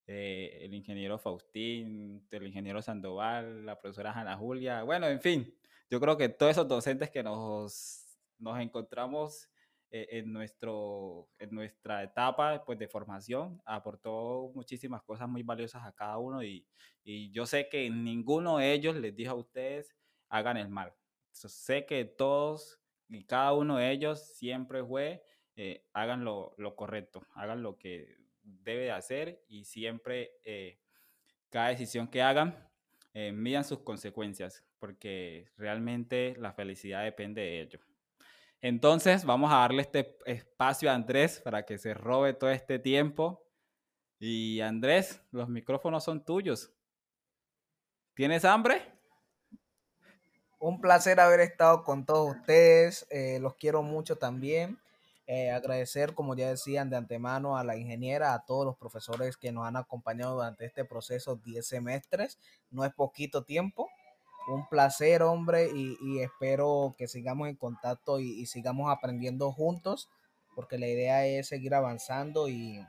eh, el ingeniero Faustín, el ingeniero Sandoval, la profesora Ana Julia. Bueno, en fin, yo creo que todos esos docentes que nos, nos encontramos eh, en, nuestro, en nuestra etapa pues, de formación aportó muchísimas cosas muy valiosas a cada uno y, y yo sé que ninguno de ellos les dijo a ustedes hagan el mal. sé que todos y cada uno de ellos siempre fue, eh, hagan lo, correcto, hagan lo que debe de hacer y siempre eh, cada decisión que hagan, eh, midan sus consecuencias, porque realmente la felicidad depende de ello. Entonces, vamos a darle este espacio a Andrés para que se robe todo este tiempo. Y Andrés, los micrófonos son tuyos. ¿Tienes hambre? Un placer haber estado con todos ustedes. Eh, los quiero mucho también. Eh, agradecer, como ya decían de antemano, a la ingeniera, a todos los profesores que nos han acompañado durante este proceso, 10 semestres. No es poquito tiempo. Un placer, hombre, y, espero que sigamos en contacto y, sigamos aprendiendo juntos, porque la idea es seguir avanzando y,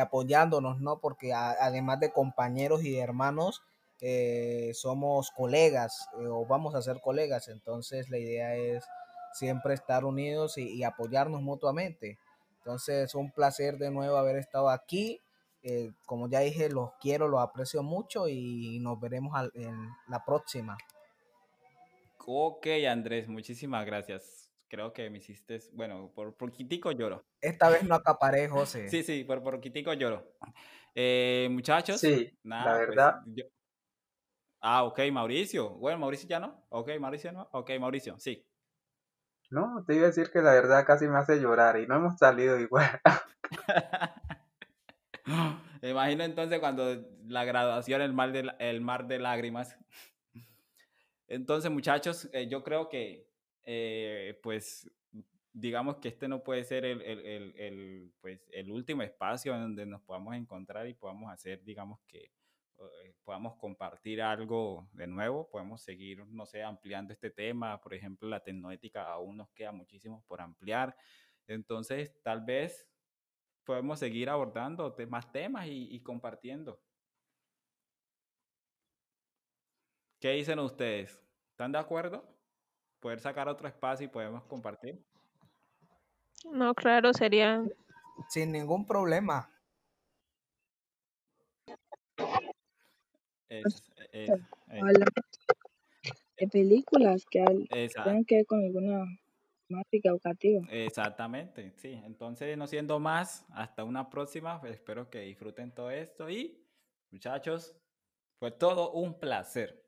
apoyándonos, ¿no? Porque además de compañeros y de hermanos, eh, somos colegas eh, o vamos a ser colegas, entonces la idea es siempre estar unidos y, apoyarnos mutuamente. Entonces, un placer de nuevo haber estado aquí. Eh, como ya dije, los quiero, los aprecio mucho y nos veremos en la próxima. Ok, Andrés, muchísimas gracias. Creo que me hiciste, bueno, por poquitico lloro. Esta vez no acaparé, José. Sí, sí, por poquitico lloro. muchachos, sí, la pues, verdad. Ah, ok, Mauricio. Bueno, Mauricio ya no. Ok, Mauricio no. Ok, Mauricio, sí. No, te iba a decir que la verdad casi me hace llorar y no hemos salido igual. me imagino entonces cuando la graduación, el mar de, el mar de lágrimas. Entonces, muchachos, eh, yo creo que, eh, pues, digamos que este no puede ser el, el, el, pues, el último espacio donde nos podamos encontrar y podamos hacer, digamos que, eh, podamos compartir algo de nuevo, podemos seguir, no sé, ampliando este tema. Por ejemplo, la tecnoética aún nos queda muchísimo por ampliar. Entonces, tal vez podemos seguir abordando más temas y, compartiendo. ¿Qué dicen ustedes? ¿Están de acuerdo? ¿Poder sacar otro espacio y podemos compartir? No, claro, sería... Sin ningún problema. de películas que tengan que ver con alguna educativa. Exactamente, sí. Entonces, no siendo más, hasta una próxima. Espero que disfruten todo esto y, muchachos, fue todo un placer.